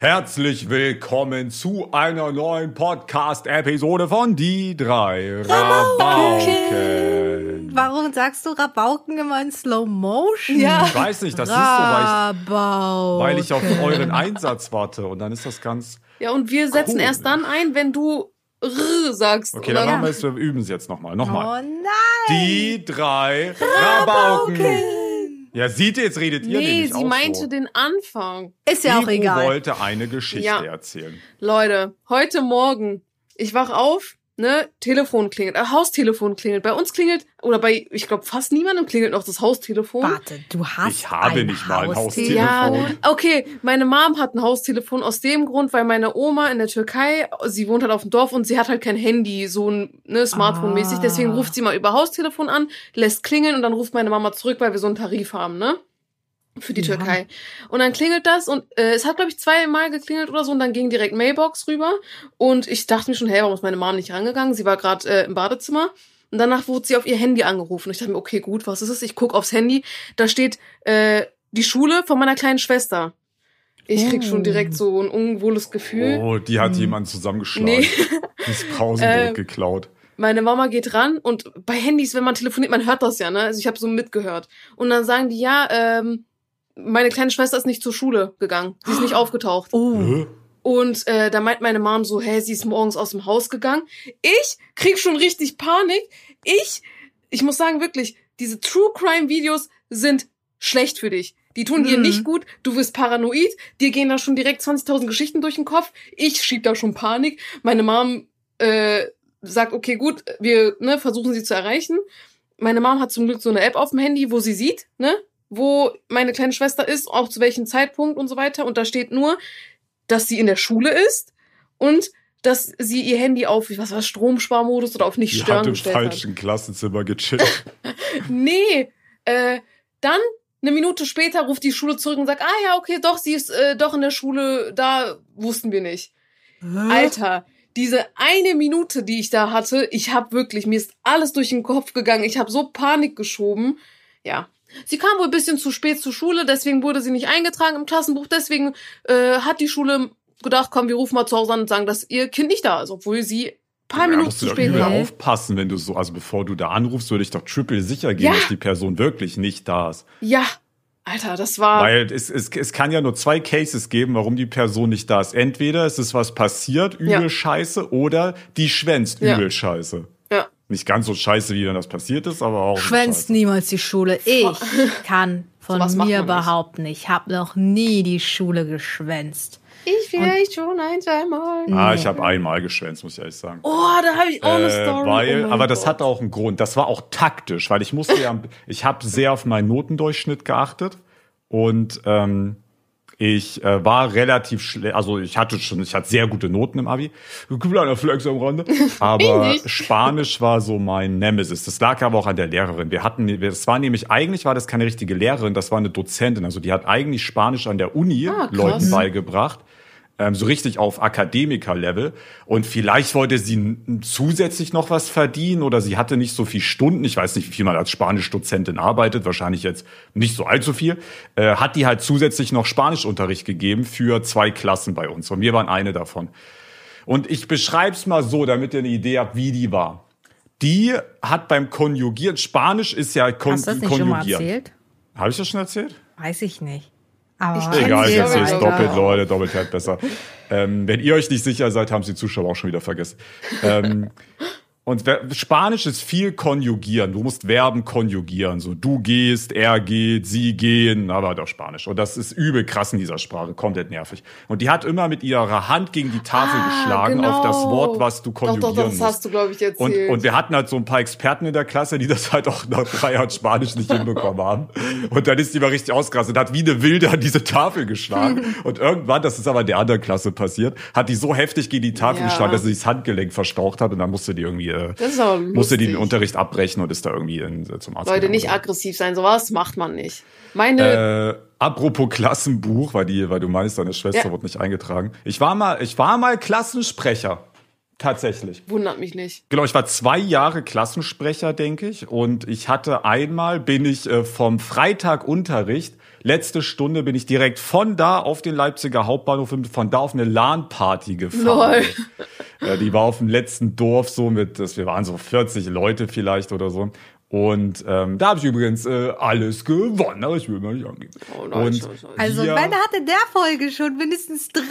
Herzlich willkommen zu einer neuen Podcast-Episode von Die drei Rabauken. Warum sagst du Rabauken immer in Slow Motion? Ja. Ich weiß nicht, das ist so, weil ich, Rabauken. weil ich auf euren Einsatz warte und dann ist das ganz. Ja, und wir setzen Cool. erst dann ein, wenn du R sagst. Okay, oder? dann machen wir es, wir üben es jetzt nochmal. Oh Nochmal. nein. Die drei Rabauken. Ja, seht ihr, jetzt redet ihr Nee, nämlich sie auch meinte so. den Anfang. Ist ja auch Ivo egal. wollte eine Geschichte Ja. erzählen. Leute, heute Morgen, ich wach auf, ne, Telefon klingelt, äh, Haustelefon klingelt. Bei uns klingelt, oder bei, ich glaube, fast niemandem klingelt noch das Haustelefon. Warte, du hast Ich habe ein nicht mal ein Haustelefon. Ja, Telefon. okay, meine Mom hat ein Haustelefon aus dem Grund, weil meine Oma in der Türkei, sie wohnt halt auf dem Dorf und sie hat halt kein Handy, so ein ne, Smartphone-mäßig. Ah. Deswegen ruft sie mal über Haustelefon an, lässt klingeln und dann ruft meine Mama zurück, weil wir so einen Tarif haben, ne? Für die Ja. Türkei. Und dann klingelt das und äh, es hat, glaube ich, zweimal geklingelt oder so und dann ging direkt Mailbox rüber. Und ich dachte mir schon, hey, warum ist meine Mom nicht rangegangen? Sie war gerade äh, im Badezimmer. Und danach wurde sie auf ihr Handy angerufen. Ich dachte mir, okay, gut, was ist es? Ich guck aufs Handy. Da steht äh, die Schule von meiner kleinen Schwester. Ich krieg schon direkt so ein unwohles Gefühl. Oh, die hat Hm. jemand zusammengeschlagen. Nee. Das Pausenbrot Äh, geklaut. Meine Mama geht ran und bei Handys, wenn man telefoniert, man hört das ja, ne? Also ich habe so mitgehört. Und dann sagen die, ja, ähm, meine kleine Schwester ist nicht zur Schule gegangen. Sie ist nicht aufgetaucht. Oh. Und äh, da meint meine Mom so, hä, sie ist morgens aus dem Haus gegangen. Ich krieg schon richtig Panik. Ich, ich muss sagen, wirklich, diese True Crime Videos sind schlecht für dich. Die tun dir Mhm. nicht gut, du wirst paranoid, dir gehen da schon direkt 20.000 Geschichten durch den Kopf. Ich schieb da schon Panik. Meine Mom äh, sagt, okay, gut, wir ne, versuchen sie zu erreichen. Meine Mom hat zum Glück so eine App auf dem Handy, wo sie sieht, ne, wo meine kleine Schwester ist, auch zu welchem Zeitpunkt und so weiter. Und da steht nur, dass sie in der Schule ist und dass sie ihr Handy auf, was war Stromsparmodus oder auf nicht Die stören hat im gestellt falschen Klassenzimmer gechillt. hat. Nee, äh, dann eine Minute später ruft die Schule zurück und sagt, ah ja, okay, doch, sie ist äh, doch in der Schule, da wussten wir nicht. Alter, diese eine Minute, die ich da hatte, ich hab wirklich, mir ist alles durch den Kopf gegangen. Ich habe so Panik geschoben. Ja. Sie kam wohl ein bisschen zu spät zur Schule, deswegen wurde sie nicht eingetragen im Klassenbuch. Deswegen äh, hat die Schule gedacht, komm, wir rufen mal zu Hause an und sagen, dass ihr Kind nicht da ist, obwohl sie ein paar Da Minuten zu spät war. aufpassen, wenn du so, also bevor du da anrufst, würde ich doch triple sicher gehen, Ja. dass die Person wirklich nicht da ist. Ja, Alter, das war. Weil es, es, es kann ja nur zwei Cases geben, warum die Person nicht da ist. Entweder es ist was passiert, übel Ja. scheiße, oder die schwänzt Ja. übel scheiße. Nicht ganz so scheiße, wie wenn das passiert ist, aber auch. Schwänzt niemals die Schule. Ich kann von macht mir nicht. behaupten, ich habe noch nie die Schule geschwänzt. Ich vielleicht schon ein, zweimal. Ah, ich habe einmal geschwänzt, muss ich ehrlich sagen. Oh, da habe ich auch eine Äh, Story. weil, oh aber das Gott. hat auch einen Grund. Das war auch taktisch, weil ich musste ja, ich habe sehr auf meinen Notendurchschnitt geachtet und ähm, ich äh, war relativ schlecht, also ich hatte schon, ich hatte sehr gute Noten im Abi. Kleiner Flex am Rande. Aber. Spanisch war so mein Nemesis. Das lag aber auch an der Lehrerin. Wir hatten, es war nämlich, eigentlich war das keine richtige Lehrerin, das war eine Dozentin. Also die hat eigentlich Spanisch an der Uni Ah. Leuten beigebracht ähm, so richtig auf Akademiker-Level. Und vielleicht wollte sie zusätzlich noch was verdienen oder sie hatte nicht so viel Stunden. Ich weiß nicht, wie viel man als Spanisch-Dozentin arbeitet. Wahrscheinlich jetzt nicht so allzu viel. Äh, hat die halt zusätzlich noch Spanischunterricht gegeben für zwei Klassen bei uns. Und wir waren eine davon. Und ich beschreib's mal so, damit ihr eine Idee habt, wie die war. Die hat beim Konjugieren, Spanisch ist ja kon Hast du das nicht schon mal Konjugieren. erzählt? Habe ich das schon erzählt? Weiß ich nicht. Aber Egal, sie, es aber doppelt. Leute, doppelt hält besser. Ähm, wenn ihr euch nicht sicher seid, haben es die Zuschauer auch schon wieder vergessen. Ähm, und Spanisch ist viel konjugieren. Du musst Verben konjugieren. So, du gehst, er geht, sie gehen, aber doch Spanisch. Und das ist übel krass in dieser Sprache, komplett nervig. Und die hat immer mit ihrer Hand gegen die Tafel Ah, geschlagen auf das genau. Wort, was du konjugieren doch, doch, das musst. hast du, glaube ich, Und, erzählt. und wir hatten halt so ein paar Experten in der Klasse, die das halt auch nach drei Jahren Spanisch nicht hinbekommen haben. Und dann ist die mal richtig ausgerastet und hat wie eine Wilde an diese Tafel geschlagen. Und irgendwann, das ist aber in der anderen Klasse passiert, hat die so heftig gegen die Tafel Ja. geschlagen, dass sie das Handgelenk verstaucht hat und dann musste die irgendwie, äh, musste die den. Unterricht abbrechen und ist da irgendwie in, äh, zum Arzt. Leute, nicht aggressiv sein, sowas macht man nicht. Meine, Äh, apropos Klassenbuch, weil die, weil du meinst, deine Schwester Ja. wird nicht eingetragen. Ich war mal, ich war mal Klassensprecher. Tatsächlich. wundert mich nicht. Genau, ich war zwei Jahre Klassensprecher, denke ich. Und ich hatte einmal, bin ich äh, vom Freitagunterricht letzte Stunde bin ich direkt von da auf den Leipziger Hauptbahnhof und von da auf eine LAN-Party gefahren. Lol. Die war auf dem letzten Dorf so mit, wir waren so 40 Leute vielleicht oder so. Und ähm, da habe ich übrigens äh, alles gewonnen, aber ich will mal nicht angeben. Oh, nein, und schau, schau. Also Ben hat in der Folge schon mindestens dreimal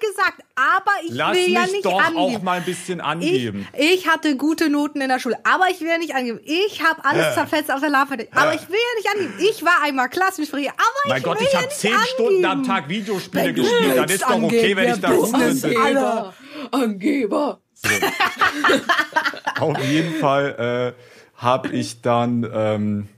gesagt, aber ich Lass will mich ja nicht doch angeben. auch mal ein bisschen angeben. Ich, ich hatte gute Noten in der Schule, aber ich will ja nicht angeben. Ich habe alles Äh. zerfetzt auf der Lava. Aber ich will ja nicht angeben. Ich war einmal Klassensprecher, aber mein ich Gott, will ich ja habe nicht zehn angeben. Stunden am Tag Videospiele du gespielt. Dann ist doch okay, wenn ich da angeben, gut bin. Angeber. Angeber. Auf jeden Fall äh, habe ich dann. Ähm,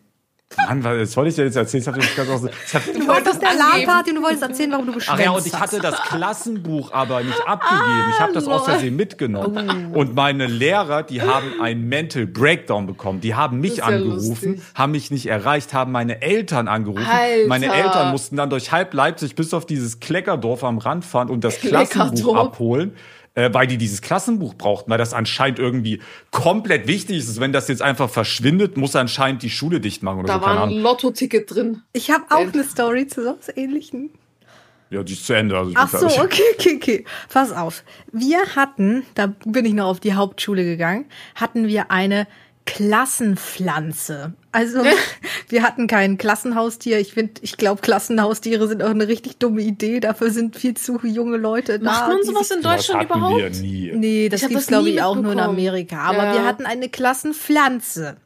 Mann, was soll ich dir jetzt erzählen? Mich ganz aus, das hat, Du wolltest der. LAN-Party und du wolltest erzählen, warum du Ach geschwänzt ja, und ich hast. hatte das Klassenbuch aber nicht abgegeben. Ich habe das aus Versehen mitgenommen. Und meine Lehrer, die haben einen Mental Breakdown bekommen. Die haben mich ja angerufen, lustig. haben mich nicht erreicht, haben meine Eltern angerufen. Alter. Meine Eltern mussten dann durch halb Leipzig bis auf dieses Kleckerdorf am Rand fahren und das Klassenbuch abholen. Äh, weil die dieses Klassenbuch brauchten, weil das anscheinend irgendwie komplett wichtig ist. Wenn das jetzt einfach verschwindet, muss anscheinend die Schule dicht machen oder Da so. War ein. Lotto-Ticket drin. Ich habe auch eine Story zu so was Ähnlichem. Ja, die ist zu Ende. Also Ach so, okay, okay, okay. Pass auf. Wir hatten, da bin ich noch auf die Hauptschule gegangen, hatten wir eine Klassenpflanze. Also wir hatten kein Klassenhaustier. Ich finde, ich glaube, Klassenhaustiere sind auch eine richtig dumme Idee. Dafür sind viel zu junge Leute da. Macht man sowas in Deutschland wir überhaupt? nie. Nee, das das glaube ich auch nur in. Amerika. Aber Ja. wir hatten eine Klassenpflanze.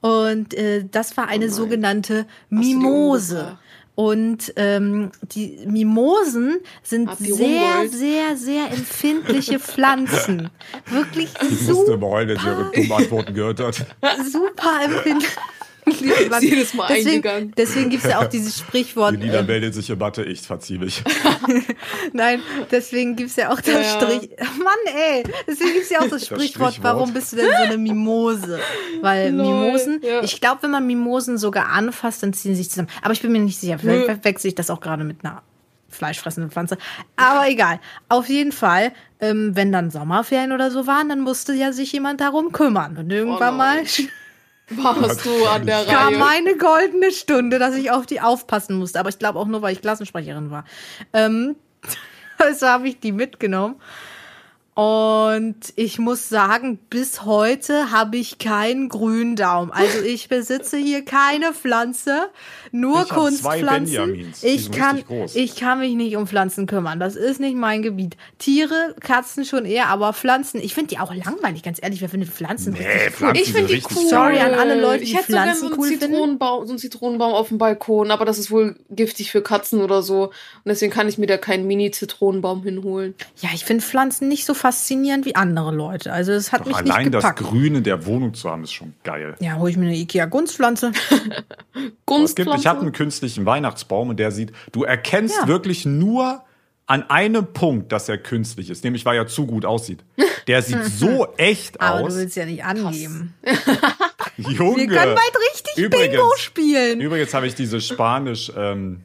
Und äh, das war eine sogenannte die Mimose. Und ähm, die Mimosen sind sehr, sehr, sehr empfindliche Pflanzen. Wirklich Ich musste super, heulen, wenn sie ihre dummen Antworten gehört hat. super empfindliche Pflanzen. jedes Mal deswegen, eingegangen. Deswegen gibt's ja auch dieses Sprichwort. Die Lieder äh, meldet sich im Mathe, ich verzieh mich. Nein, deswegen gibt's ja auch das Ja. Strich. Mann, ey, deswegen gibt's ja auch das, Sprichwort, Sprichwort. warum bist du denn so eine Mimose? Weil Lol, Mimosen, ja. ich glaube, wenn man Mimosen sogar anfasst, dann ziehen sie sich zusammen. Aber ich bin mir nicht sicher, vielleicht verwechsel ich das auch gerade mit einer fleischfressenden Pflanze. Aber egal. Auf jeden Fall, ähm, wenn dann Sommerferien oder so waren, dann musste ja sich jemand darum kümmern. Und irgendwann Oh mal. Warst du an der kam Reihe? meine goldene Stunde, dass ich auf die aufpassen musste. Aber ich glaube auch nur, weil ich Klassensprecherin war. Ähm, also habe ich die mitgenommen. Und ich muss sagen, bis heute habe ich keinen grünen Daumen. Also ich besitze hier keine Pflanze, nur Ich Kunstpflanzen. Ich kann, ich kann mich nicht um Pflanzen kümmern. Das ist nicht mein Gebiet. Tiere, Katzen schon eher, aber Pflanzen, ich finde die auch langweilig, ganz ehrlich. Wer findet Pflanzen Nee, richtig cool? Pflanzen Ich finde die cool. Sorry an alle Leute, die ich hätte so gerne so Pflanzen einen cool finden. Zitronenbaum, so einen Zitronenbaum auf dem Balkon, aber das ist wohl giftig für Katzen oder so. Und deswegen kann ich mir da keinen Mini-Zitronenbaum hinholen. Ja, ich finde Pflanzen nicht so faszinierend wie andere Leute. Also es hat Doch mich allein nicht das gepackt. Grün in der Wohnung zu haben, ist schon geil. ja, hole ich mir eine Ikea Gunstpflanze. Ich habe einen künstlichen Weihnachtsbaum und der sieht, du erkennst Ja. wirklich nur an einem Punkt, dass er künstlich ist, nämlich weil er zu gut aussieht. Der sieht so echt Aber aus. du willst ja nicht angeben. Junge. Wir können bald richtig Übrigens- Bingo spielen. Übrigens habe ich diese Spanisch. Ähm,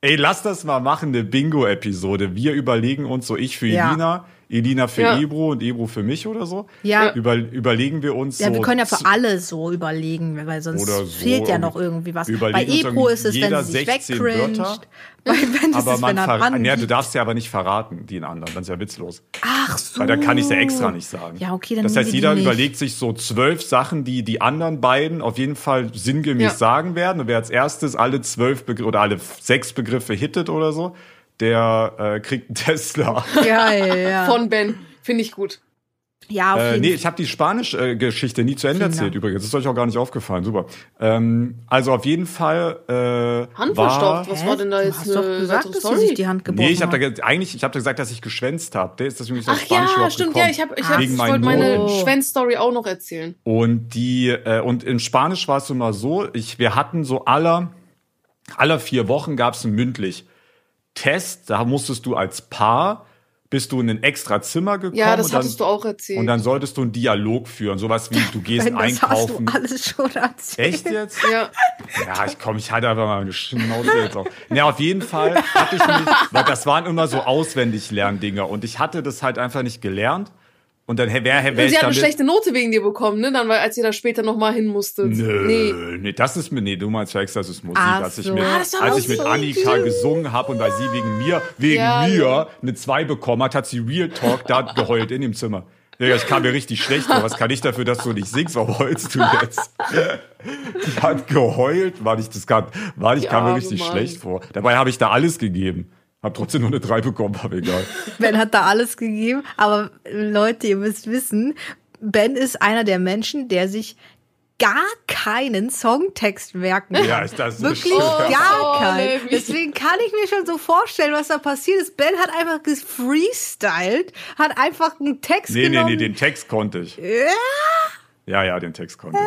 ey, lass das mal machen, eine Bingo-Episode. Wir überlegen uns, so ich für Ja. Elina, Elina für Ja. Ebro und Ebro für mich oder so. Ja. Über, überlegen wir uns Ja, so. wir können ja für alle so überlegen, weil sonst Oder so fehlt ja noch irgendwie was. Bei Epro ist es, wenn sie sich jeder 16 wegcringt. Wörter. Bei Ben ist Aber es, man wenn er du darfst ja aber nicht verraten, die anderen. Das ist ja witzlos. Ach so. Weil da kann ich ja extra nicht sagen. Ja, okay, dann Das heißt, jeder überlegt sich so zwölf Sachen, die die anderen beiden auf jeden Fall sinngemäß Ja. sagen werden. Und wer als erstes alle zwölf Begriffe oder alle sechs Begriffe hittet oder so, der äh, kriegt einen Tesla. Geil, ja. Von Ben. Finde ich gut. ja, auf Äh, jeden nee, Fall. ich habe die Spanisch-Geschichte nie zu Ende Vielen erzählt Dank. übrigens. Das ist euch auch gar nicht aufgefallen. Super. Ähm, also auf jeden Fall äh, Hand war... verstaucht. Was Hä? war denn da du jetzt hast doch eine gesagt, weitere dass Story? sich die Hand gebrochen Nee, ich habe da eigentlich, ich habe gesagt, dass ich geschwänzt habe. Der ist nicht so Ach ja, stimmt. Ja, ich habe, ich, hab, ich meinen wollte meine. Schwänz-Story auch noch erzählen. Und die äh, und in Spanisch war es immer so, ich wir hatten so aller aller vier Wochen gab es einen mündlich Test, da musstest du als Paar bist du in ein extra Zimmer gekommen Ja, das und dann, hattest du auch erzählt. und dann solltest du einen Dialog führen, sowas wie du gehst Ben, das hast du einkaufen. alles schon erzählt. Echt jetzt? ja. Ja, ich komm, ich halte einfach mal meine Schnauze jetzt auf. Ja, auf jeden Fall hatte ich mich, weil das waren immer so auswendig Lerndinger und ich hatte das halt einfach nicht gelernt. Und dann wäre wär, wär Und sie hat eine schlechte Note wegen dir bekommen, ne? Dann, weil als ihr da später nochmal hin musstet. Nö, Nee. nee. das ist mir, nee, du meinst Flex, das ist Musik. Ach als ich so. mit, Ah, als ich mit so Annika gesungen habe und weil sie wegen mir, wegen Ja, mir ja. eine 2 bekommen hat, hat sie Real Talk da geheult in dem Zimmer. Ja, ich kam mir richtig schlecht vor. Was kann ich dafür, dass du nicht singst? Warum heulst du jetzt? Die hat geheult, weil ich das kann, weil ich Die kam mir richtig Mann. schlecht vor. Dabei habe ich da alles gegeben. Hab trotzdem nur eine 3 bekommen, aber egal. Ben hat da alles gegeben, aber äh, Leute, ihr müsst wissen, Ben ist einer der Menschen, der sich gar keinen Songtext merken kann. Ja, ist das Wirklich stimmt. gar Oh, keinen. Levi. Deswegen kann ich mir schon so vorstellen, was da passiert ist. Ben hat einfach gefreestylt, hat einfach einen Text Nee, nee, genommen. nee, den Text konnte ich. Ja, Ja, ja, den Text konnte ich.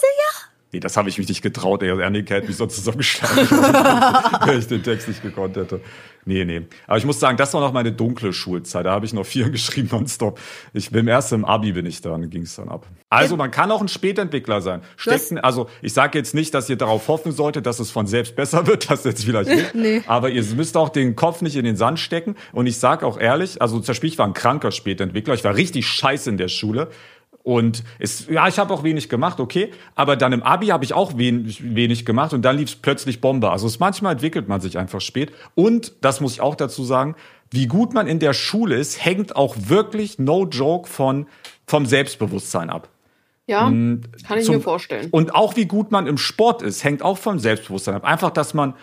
sicher. Nee, das habe ich mich nicht getraut. Ey, Annika hätte mich sonst zusammengeschlagen, wenn ich den Text nicht gekonnt hätte. Nee, nee. Aber ich muss sagen, das war noch meine dunkle Schulzeit. Da habe ich noch vier geschrieben nonstop. Ich bin erst im Abi bin ich dann, ging es dann ab. Also man kann auch ein Spätentwickler sein. Stecken, also ich sage jetzt nicht, dass ihr darauf hoffen solltet, dass es von selbst besser wird, das jetzt vielleicht nicht. Nee. Aber ihr müsst auch den Kopf nicht in den Sand stecken. Und ich sage auch ehrlich, also zum Beispiel, ich war ein kranker Spätentwickler. Ich war richtig scheiße in der Schule. Und es, ja, ich habe auch wenig gemacht, okay. Aber dann im Abi habe ich auch wenig, wenig gemacht und dann lief es plötzlich Bombe. Also es, manchmal entwickelt man sich einfach spät. Und, das muss ich auch dazu sagen, wie gut man in der Schule ist, hängt auch wirklich, no joke, von, vom Selbstbewusstsein ab. Ja, kann ich Zum- mir vorstellen. Und auch wie gut man im Sport ist, hängt auch vom Selbstbewusstsein ab. Einfach, dass man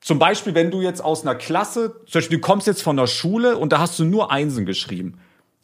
zum Beispiel, wenn du jetzt aus einer Klasse, zum Beispiel, du kommst jetzt von der Schule und da hast du nur Einsen geschrieben.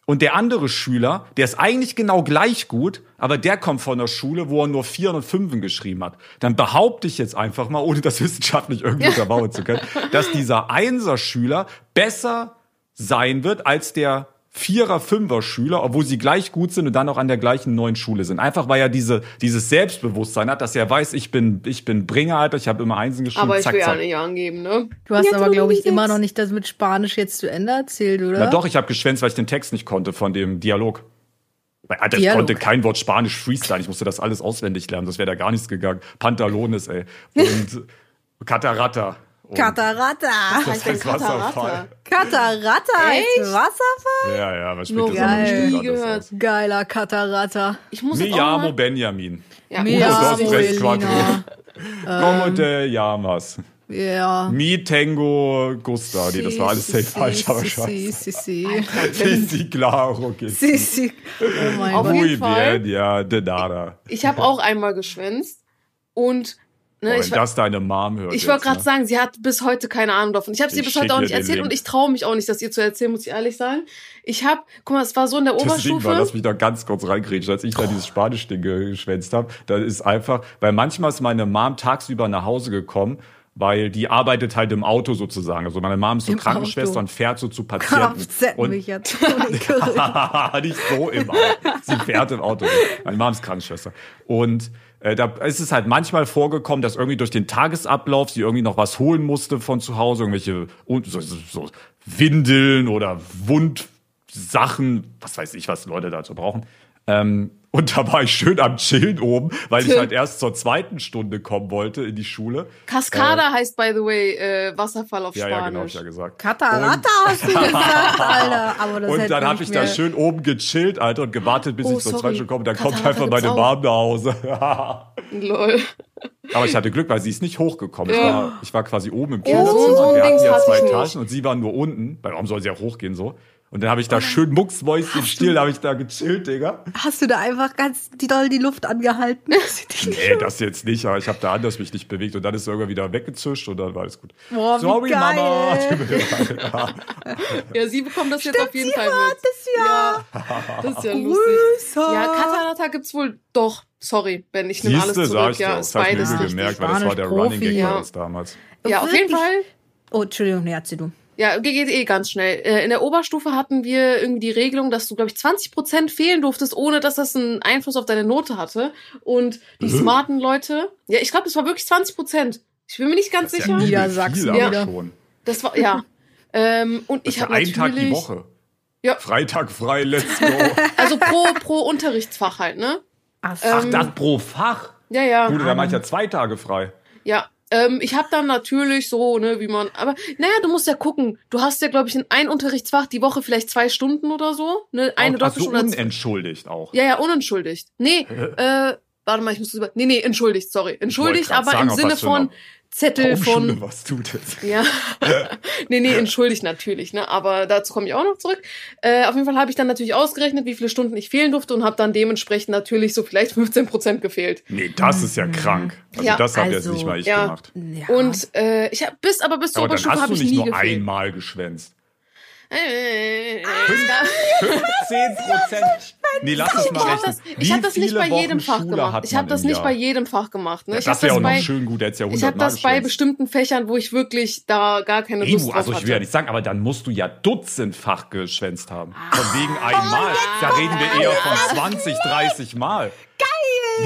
Und der andere Schüler, der ist eigentlich genau gleich gut, aber der kommt von der Schule, wo er nur Vieren und Fünfen geschrieben hat. Dann behaupte ich jetzt einfach mal, ohne das wissenschaftlich irgendwie unterbauen zu können, dass dieser Einser-Schüler besser sein wird als der Vierer, Fünfer Schüler, obwohl sie gleich gut sind und dann auch an der gleichen neuen Schule sind. Einfach weil er diese, dieses Selbstbewusstsein hat, dass er weiß, ich bin, ich bin Bringer, Alter, ich habe immer Einsen geschrieben, Aber ich zack, will ja nicht angeben, ne? Du hast Jetzt aber, glaube ich, immer noch nicht das mit Spanisch jetzt zu Ende erzählt, oder? Na doch, ich habe geschwänzt, weil ich den Text nicht konnte von dem Dialog. Weil, Alter, ich Dialog. konnte kein Wort Spanisch freestylen. Ich musste das alles auswendig lernen. Das wäre da gar nichts gegangen. Pantalones, ey. Und Catarata. Und Catarata. das heißt Wasserfall. Heißt Echt? Wasserfall? Ja, ja, was Nur spricht das geil. Nie gehört. aus. Geiler Catarata. Ich muss Mi llamo Benjamin. ja, dos, tres, Elina. Como te llamas? Ja. Mi tengo gusta. Nee, das war alles safe falsch, aber Si, scheiße. si, si. Sí, sí, claro que Si, si. Oh mein Auf Gott. jeden Muy Fall. bien, ja, de nada. ich habe auch einmal geschwänzt und ne, Boah, ich, wenn das deine Mom hört. ich wollte gerade ne? sagen, sie hat bis heute keine Ahnung davon. Ich habe sie Ich bis heute auch ihr nicht erzählt und ich traue mich auch nicht, das ihr zu erzählen, muss ich ehrlich sagen. Ich habe, guck mal, es war so in der Oberstufe. war, lass mich da ganz kurz reingrätschen, als ich da dieses Spanisch-Ding geschwänzt habe. Da ist einfach, weil manchmal ist meine Mom tagsüber nach Hause gekommen, weil die arbeitet halt im Auto sozusagen. Also meine Mom ist so Im Krankenschwester Auto. und fährt so zu Patienten. Kfz Und mich jetzt. Nicht so im Auto. Sie fährt im Auto. Meine Mom ist Krankenschwester. Und da ist es halt manchmal vorgekommen, dass irgendwie durch den Tagesablauf sie irgendwie noch was holen musste von zu Hause, irgendwelche so, so, so Windeln oder Wundsachen, was weiß ich, was Leute dazu brauchen. Ähm, und da war ich schön am Chillen oben, weil ich halt erst zur zweiten Stunde kommen wollte in die Schule. Cascada heißt, by the way, äh, Wasserfall auf Ja, ja, genau, hab ich Spanisch. ja gesagt. Catarata hast du gesagt, Alter. Aber das Und dann habe ich nicht da mehr- schön oben gechillt, Alter, und gewartet, bis Oh, ich zur zweiten Stunde komme. Dann kommt Katarata einfach meine Mom nach Hause. Lol. Aber ich hatte Glück, weil sie ist nicht hochgekommen. Ich, Ja. war, ich war quasi oben im Oh, Kinderzimmer. so ein wir hatten ja zwei ich nicht. Etagen und sie war nur unten. Warum soll sie auch hochgehen so? Und dann habe ich da schön mucksmäuschen still, habe ich da gechillt, Digga. Hast du da einfach ganz die doll die Luft angehalten? Nee, das jetzt nicht, aber ich habe da anders mich nicht bewegt und dann ist er irgendwann wieder weggezischt und dann war alles gut. Boah, wie Sorry, geil. Mama. Ja, sie bekommt das jetzt auf jeden sie Fall mit. es ja. Das ist ja lustig. Grüße. Ja, Katarata gibt's wohl doch. Sorry, Ben, ich nehme alles zurück. ich Ja, Das habe ich beides mir richtig. gemerkt, weil das war der Spanisch-Profi, Running Gag ja. bei uns damals. Ja, auf jeden? Fall. Oh, Entschuldigung, nee, erzähl du. Ja, geht eh ganz schnell. Äh, In der Oberstufe hatten wir irgendwie die Regelung, dass du, glaube ich, 20% fehlen durftest, ohne dass das einen Einfluss auf deine Note hatte. Und die Mhm. smarten Leute, ja, ich glaube, das war wirklich 20%. Ich bin mir nicht ganz Das ist sicher. ja Niedersachsen wieder. schon. Das war, ja. ähm, und Das ich ja habe ein natürlich, Tag die Woche. Ja. Freitag frei, let's go. also pro, pro Unterrichtsfach halt, ne? Ach, so. Ach, Ähm, das pro Fach? Ja, ja. Gut, da mache ich ja zwei Tage frei. Ja, ähm, ich habe dann natürlich so, ne, wie man, aber naja, du musst ja gucken. Du hast ja, glaube ich, in ein Unterrichtsfach die Woche vielleicht zwei Stunden oder so, ne, eine Ach, so Doppelstunde. unentschuldigt auch. ja, ja, unentschuldigt. Nee, äh, warte mal, ich muss über, nee, nee, entschuldigt, sorry, entschuldigt, aber sagen, im Sinne von Zettel von, was tut es? ja, nee, nee, entschuldigt natürlich, ne, aber dazu komme ich auch noch zurück. Äh, auf jeden Fall habe ich dann natürlich ausgerechnet, wie viele Stunden ich fehlen durfte und habe dann dementsprechend natürlich so vielleicht 15 Prozent gefehlt. Nee, das ist ja krank. Also Ja, das habe also, jetzt nicht mal ich ja. gemacht. Ja. Und äh, ich habe bis aber bis zur Aber Oberstufe hast habe du ich nicht nie nur gefehlt. einmal geschwänzt. Äh, 15 Prozent. Nee, lass es Ich mal habe rechnen. das, ich hab das nicht bei jedem Fach gemacht. hat Ich habe das nicht bei jedem Fach gemacht. Ne? Ja, das habe wäre das auch noch schön gut, hättest ja ich 100 habe das bei bestimmten Fächern, wo ich wirklich da gar keine Lust Ebu, drauf also ich will ja nicht sagen, aber dann musst du ja dutzendfach geschwänzt haben. Von Ah. wegen einmal. Da reden wir eher von 20, 30 Mal. Geil!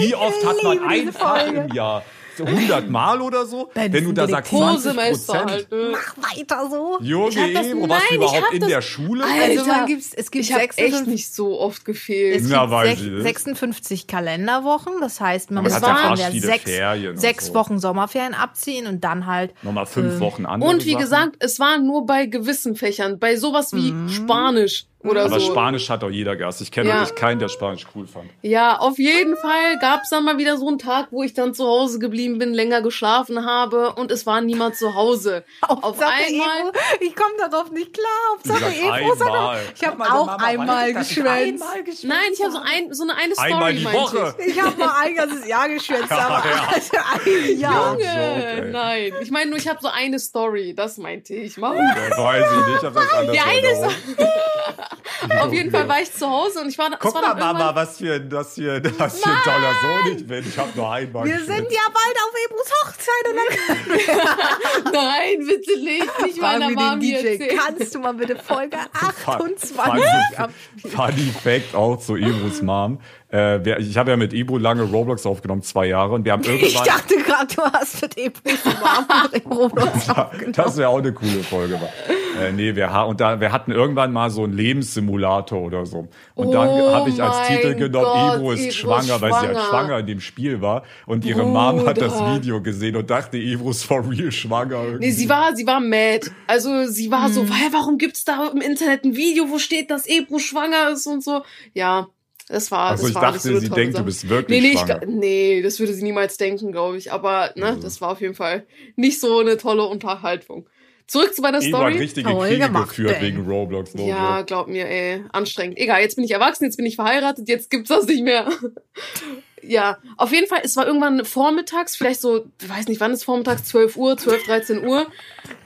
Wie oft hat man ein Fach im Jahr? So 100 Mal oder so? Ben, Wenn du da sagst Detektiv. 20 Pro-Semester Prozent. halt. Ne? Mach weiter so. Junge, Ich hab das- Ebro, warst du nein, ich überhaupt hab in das- der Schule? Alter, Also man gibt's, es gibt ich habe echt 56 nicht so oft gefehlt. Es Na, gibt weiß sech- ich nicht. 56 Kalenderwochen, das heißt, man muss hat ja sechs, sechs so. Wochen Sommerferien abziehen und dann halt Nochmal fünf Ähm, Wochen andere Und wie Sachen. gesagt, es war nur bei gewissen Fächern, bei sowas wie Spanisch oder Aber so. Spanisch hat doch jeder gehasst. Ich kenne Ja. wirklich keinen, der Spanisch cool fand. Ja, auf jeden Fall gab's dann mal wieder so einen Tag, wo ich dann zu Hause geblieben bin, länger geschlafen habe und es war niemand zu Hause. Auf einmal, Ebro, ich komme darauf nicht klar. Hauptsache sag einmal. ich habe auch Mama, einmal ich, ich geschwänzt. einmal geschwänzt nein, ich habe so, ein, so eine eine Story, Einmal die meinte Woche. Ich habe mal ein ganzes Jahr geschwänzt, aber ja. also ein Jahr. Ich. Joke, Junge, ey. nein. Ich meine nur, ich habe so eine Story, das meinte ich. Warum? Ja, weiß ich nicht, ich hab das anders Die eine erinnerung. Auf jeden Fall war ich zu Hause und ich war, Guck war mal, Mama, was für, was für, was für ein toller Sohn ich bin. Ich habe nur einmal Wir sind ja bald auf Ebros Hochzeit und dann Nein, bitte nicht. Nicht meiner hier DJ, kannst du mal bitte Folge Fun- 28 Funny, abspielen? Funny Fact auch zu Ebros Mom. Äh, wir, ich habe ja mit Ebro lange Roblox aufgenommen, zwei Jahre, und wir haben Ich irgendwann. dachte gerade, du hast mit im Roblox aufgenommen. Das wäre auch eine coole Folge. Äh, nee, wir, und da, wir hatten irgendwann mal so einen Lebenssimulator oder so. Und dann Oh habe ich als Titel genommen, Gott, Ebro ist Ebro ist schwanger, weil sie halt schwanger. schwanger in dem Spiel war. Und ihre Mom hat das Bruder. Video gesehen und dachte, Ebro ist for real schwanger. Irgendwie. Nee, sie war, sie war mad. Also sie war so, hä, warum gibt's da im Internet ein Video, wo steht, dass Ebro schwanger ist und so. Ja, das war. Also das ich war dachte, sie denkt, du bist wirklich nee, nee, ich, schwanger. gla- nee, das würde sie niemals denken, glaube ich. Aber ne, Mhm. das war auf jeden Fall nicht so eine tolle Unterhaltung. Zurück zu meiner Ebro hat Story. richtige Toll Kriege gemacht, geführt ey. wegen Roblox. Roblox. Ja, glaub mir, ey, anstrengend. Egal, jetzt bin ich erwachsen, jetzt bin ich verheiratet, jetzt gibt's das nicht mehr. ja, auf jeden Fall, es war irgendwann vormittags, vielleicht so, ich weiß nicht, wann ist vormittags, 12 Uhr, 12, 13 Uhr.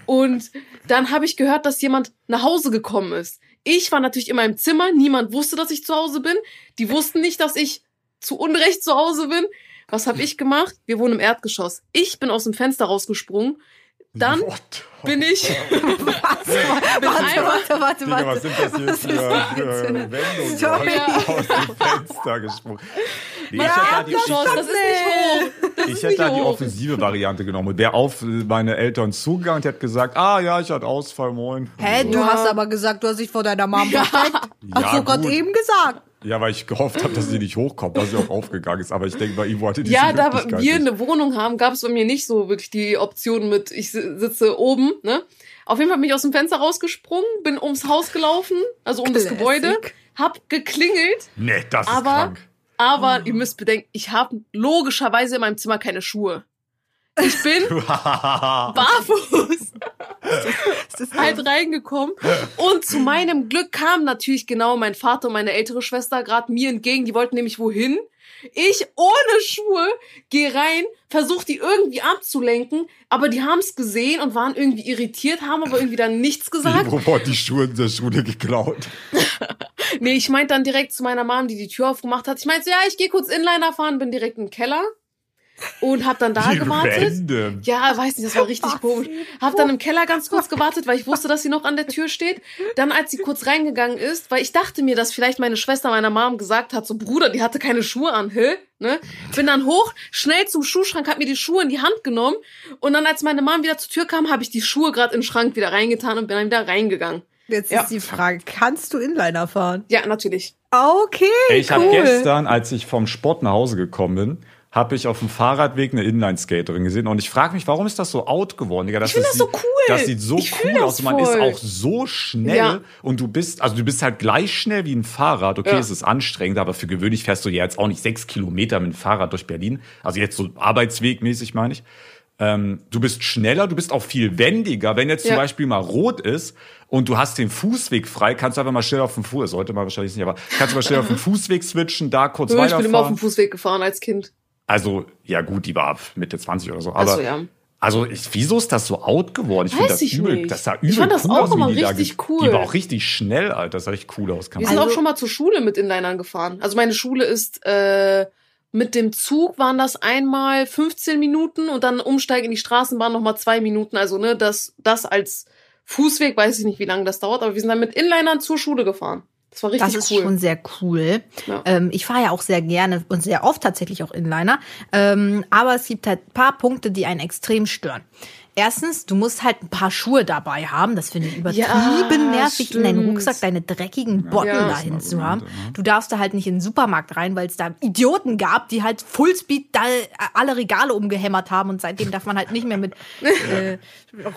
Und dann habe ich gehört, dass jemand nach Hause gekommen ist. Ich war natürlich in meinem Zimmer, niemand wusste, dass ich zu Hause bin. Die wussten nicht, dass ich zu Unrecht zu Hause bin. Was habe ich gemacht? Wir wohnen im Erdgeschoss. Ich bin aus dem Fenster rausgesprungen. Dann What? bin ich Warte, warte, warte, Digga, was warte. sind das hier Was ist für, für und Sorry. so aus dem Fenster gesprungen? Nee, ich Ja, hätte da die, Erdgeschoss, das ist nicht hoch. Das ich hätte da die offensive Variante genommen und wäre auf meine Eltern zugegangen und hätte gesagt, ah ja, ich hatte Ausfall, moin. Hä, du Ja. hast aber gesagt, du hast dich vor deiner Mom versteckt. Hast Ja, du gerade gut. eben gesagt. Ja, weil ich gehofft habe, dass sie nicht hochkommt, dass sie auch aufgegangen ist. Aber ich denke, bei Ivo hatte diese Ja, da wir nicht. eine Wohnung haben, gab es bei mir nicht so wirklich die Option mit, ich si- sitze oben, ne? Auf jeden Fall bin ich aus dem Fenster rausgesprungen, bin ums Haus gelaufen, also um das Classic. Gebäude, hab geklingelt, Nee, das ist aber, krank. aber ihr müsst bedenken, ich habe logischerweise in meinem Zimmer keine Schuhe. Ich bin barfuß halt reingekommen und zu meinem Glück kam natürlich genau mein Vater und meine ältere Schwester gerade mir entgegen. Die wollten nämlich wohin. Ich ohne Schuhe gehe rein, versuche die irgendwie abzulenken, aber die haben es gesehen und waren irgendwie irritiert, haben aber irgendwie dann nichts gesagt. Ivo hat die Schuhe in der Schule geklaut. Nee, ich meinte dann direkt zu meiner Mom, die die Tür aufgemacht hat. Ich meinte, so, ja, ich gehe kurz Inliner fahren, bin direkt im Keller und hab dann da Wie gewartet. random. Ja, weiß nicht, das war richtig Was? komisch. Hab dann im Keller ganz kurz gewartet, weil ich wusste, dass sie noch an der Tür steht. Dann, als sie kurz reingegangen ist, weil ich dachte mir, dass vielleicht meine Schwester meiner Mom gesagt hat, so Bruder, die hatte keine Schuhe an, hä? Ne? Bin dann hoch, schnell zum Schuhschrank, hab mir die Schuhe in die Hand genommen und dann, als meine Mom wieder zur Tür kam, habe ich die Schuhe gerade in den Schrank wieder reingetan und bin dann wieder reingegangen. Jetzt Ja. ist die Frage, kannst du Inliner fahren? Ja, natürlich. Okay, Ey, ich cool. habe gestern, als ich vom Sport nach Hause gekommen bin, habe ich auf dem Fahrradweg eine Inline-Skaterin gesehen und ich frage mich, warum ist das so out geworden, Digga? Das Ich find ist- das so cool. Das sieht so Ich cool aus. Man ist auch so schnell Ja. und du bist, also du bist halt gleich schnell wie ein Fahrrad. Okay, Ja. es ist anstrengend, aber für gewöhnlich fährst du ja jetzt auch nicht sechs Kilometer mit dem Fahrrad durch Berlin. Also jetzt so arbeitswegmäßig meine ich. Ähm, du bist schneller, du bist auch viel wendiger. Wenn jetzt zum Ja. Beispiel mal rot ist und du hast den Fußweg frei, kannst du einfach mal schnell auf dem Fuß, sollte man wahrscheinlich nicht, aber kannst du mal schnell auf dem Fußweg switchen, da kurz ich bin immer auf dem weiterfahren. Fußweg gefahren als Kind. Also, ja gut, die war ab Mitte 20 oder so. Ach so, Aber, ja. also ich, wieso ist das so out geworden? Ich finde das ich übel, nicht. das sah Ich übel fand das cool auch aus, wie immer da richtig cool. Die war auch richtig schnell, Alter. Das sah echt cool aus. Kann Wir sind Also- auch schon mal zur Schule mit Inlinern gefahren. Also meine Schule ist äh, mit dem Zug waren das einmal 15 Minuten und dann Umsteigen in die Straßenbahn nochmal zwei Minuten. Also ne, das, das als Fußweg, weiß ich nicht, wie lange das dauert, aber wir sind dann mit Inlinern zur Schule gefahren. Das war richtig Das ist cool. schon sehr cool. Ja. Ähm, ich fahre ja auch sehr gerne und sehr oft tatsächlich auch Inliner. Ähm, aber es gibt halt ein paar Punkte, die einen extrem stören. Erstens, du musst halt ein paar Schuhe dabei haben. Das finde ich übertrieben Ja, nervig, in deinen stimmt. Rucksack deine dreckigen Botten Ja. dahin zu haben. Du darfst da halt nicht in den Supermarkt rein, weil es da Idioten gab, die halt Fullspeed da alle Regale umgehämmert haben und seitdem darf man halt nicht mehr mit äh,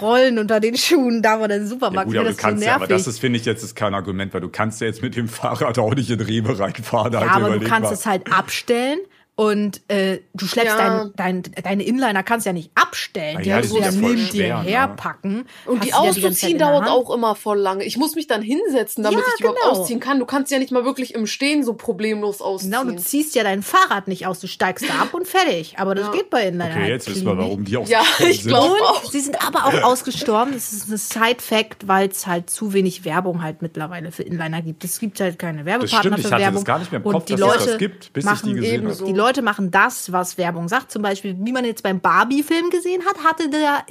Rollen unter den Schuhen da in den Ja Supermarkt. gut, Ich aber du das so kannst ja, aber das ist, finde ich, jetzt ist kein Argument, weil du kannst ja jetzt mit dem Fahrrad auch nicht in Rewe reinfahren. Ja, Alter, aber du kannst mal. es halt abstellen und äh, du schleppst Ja. dein, dein, deine Inliner kannst ja nicht abstellen. Ah die ja, musst die du ja ja neben dir ne? herpacken. Und die ja auszuziehen der dauert auch immer voll lange. Ich muss mich dann hinsetzen, damit Ja, ich die überhaupt genau. ausziehen kann. Du kannst ja nicht mal wirklich im Stehen so problemlos ausziehen. Genau, du ziehst ja dein Fahrrad nicht aus, du steigst da ab und fertig. Aber das Ja. geht bei Inliner Okay, jetzt wissen wir, warum die auch Ja, so ich sind. glaub- Und auch. sie sind aber auch ausgestorben. Das ist ein Side-Fact, weil es halt zu wenig Werbung halt mittlerweile für Inliner gibt. Es gibt halt keine Werbepartner stimmt, ich hatte das Werbung. gar nicht mehr im und Kopf, die dass es Leute das gibt, bis ich machen die gesehen. Die Leute machen das, was Werbung sagt. Zum Beispiel, wie man jetzt beim Barbie-Film gesehen hat, hatte der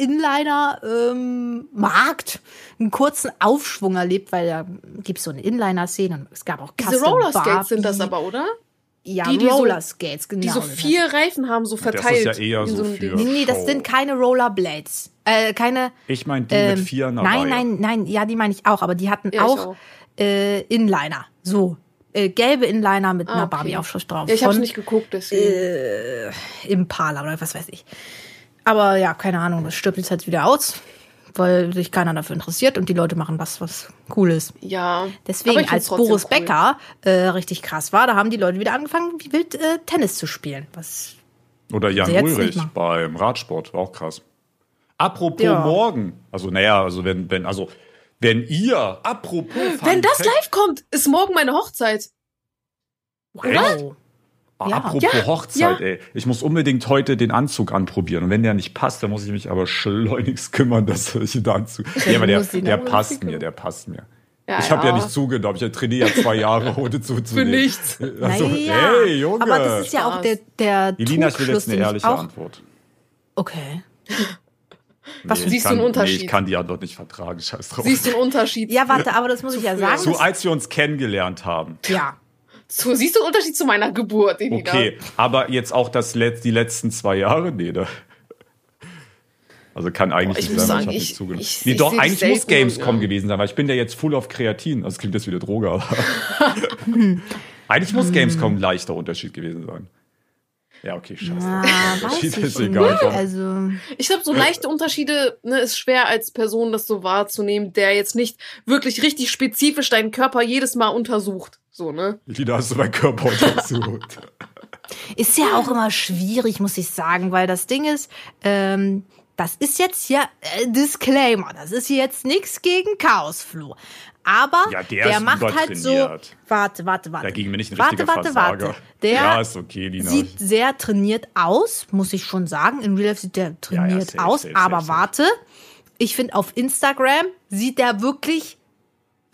Inliner-Markt einen kurzen Aufschwung erlebt, weil da gibt es so eine Inliner-Szene. Es gab auch Diese Custom Rollerskates sind das aber, oder? Ja, die, die so- Rollerskates, genau. Die so vier Reifen haben, so Das ist verteilt. ja eher so einem für-. Nee, nee, das sind keine Rollerblades. Äh, keine. Ich meine, die ähm, mit vier Nein, Reihe. nein, nein, ja, die meine ich auch, aber die hatten Ja, auch, auch. Äh, Inliner. So. Äh, gelbe Inliner mit einer Ah, okay. Barbie-Aufschrift drauf. Ja, ich hab's Von nicht geguckt, deswegen. Äh, Impala oder was weiß ich. Aber ja, keine Ahnung, das stirbt jetzt halt wieder aus, weil sich keiner dafür interessiert und die Leute machen was, was cool ist. ja. Deswegen, als Boris cool. Becker äh, richtig krass war, da haben die Leute wieder angefangen, wie wild äh, Tennis zu spielen. Was Oder Jan Also Ulrich beim Radsport, war auch krass. Apropos Ja. morgen, also naja, also wenn, wenn, also wenn ihr, apropos Wenn das live kommt, ist morgen meine Hochzeit. wow. Ah, Ja. Apropos Ja, Hochzeit, ja. ey. Ich muss unbedingt heute den Anzug anprobieren. Und wenn der nicht passt, dann muss ich mich aber schleunigst kümmern, dass ich den Anzug. Ja, aber der, der passt mir, der passt mir. Ja, ich habe ja ja. nicht zugenommen. Ich trainiere ja zwei Jahre, heute zuzunehmen. Für nichts. Also, naja, hey, Junge. aber das ist ja auch der, der Elina, ich will jetzt eine ehrliche Antwort. Okay. Was ich siehst du kann, einen Unterschied? Nee, ich kann die Antwort nicht vertragen. Scheiß drauf. Siehst du einen Unterschied? Ja, warte, aber das muss ich ja sagen. so, das- als wir uns kennengelernt haben. ja. So, siehst du einen Unterschied zu meiner Geburt, Elina? Okay, aber jetzt auch das Let die letzten zwei Jahre? Nee, ne? Also kann eigentlich ich nicht muss sein, sagen, ich, hab ich- nicht zugenommen. ich- nee, ich doch, eigentlich muss Gamescom ja. gewesen sein, weil ich bin ja jetzt full auf Kreatin. Das klingt jetzt wie eine Droge, aber. eigentlich muss Gamescom ein leichter Unterschied gewesen sein. Ja, okay, scheiße. Ah, weiß Unterschied ich ist egal. komm. Also, Ich glaube, so leichte Unterschiede ne, ist schwer als Person das so wahrzunehmen, der jetzt nicht wirklich richtig spezifisch deinen Körper jedes Mal untersucht. So, ne? Lina, hast du meinen Körper untersucht? ist ja auch immer schwierig, muss ich sagen, weil das Ding ist, ähm, das ist jetzt ja äh, Disclaimer, das ist jetzt nichts gegen Chaosflo. Aber Ja, der der ist macht halt so. Warte, warte, warte. Dagegen bin ich ein warte, richtiger warte, Versager. warte. Der ja, ist okay, Lina. sieht sehr trainiert aus, muss ich schon sagen. In Real Life sieht der trainiert safe, aus. safe, aber safe, safe. warte, ich finde auf Instagram sieht der wirklich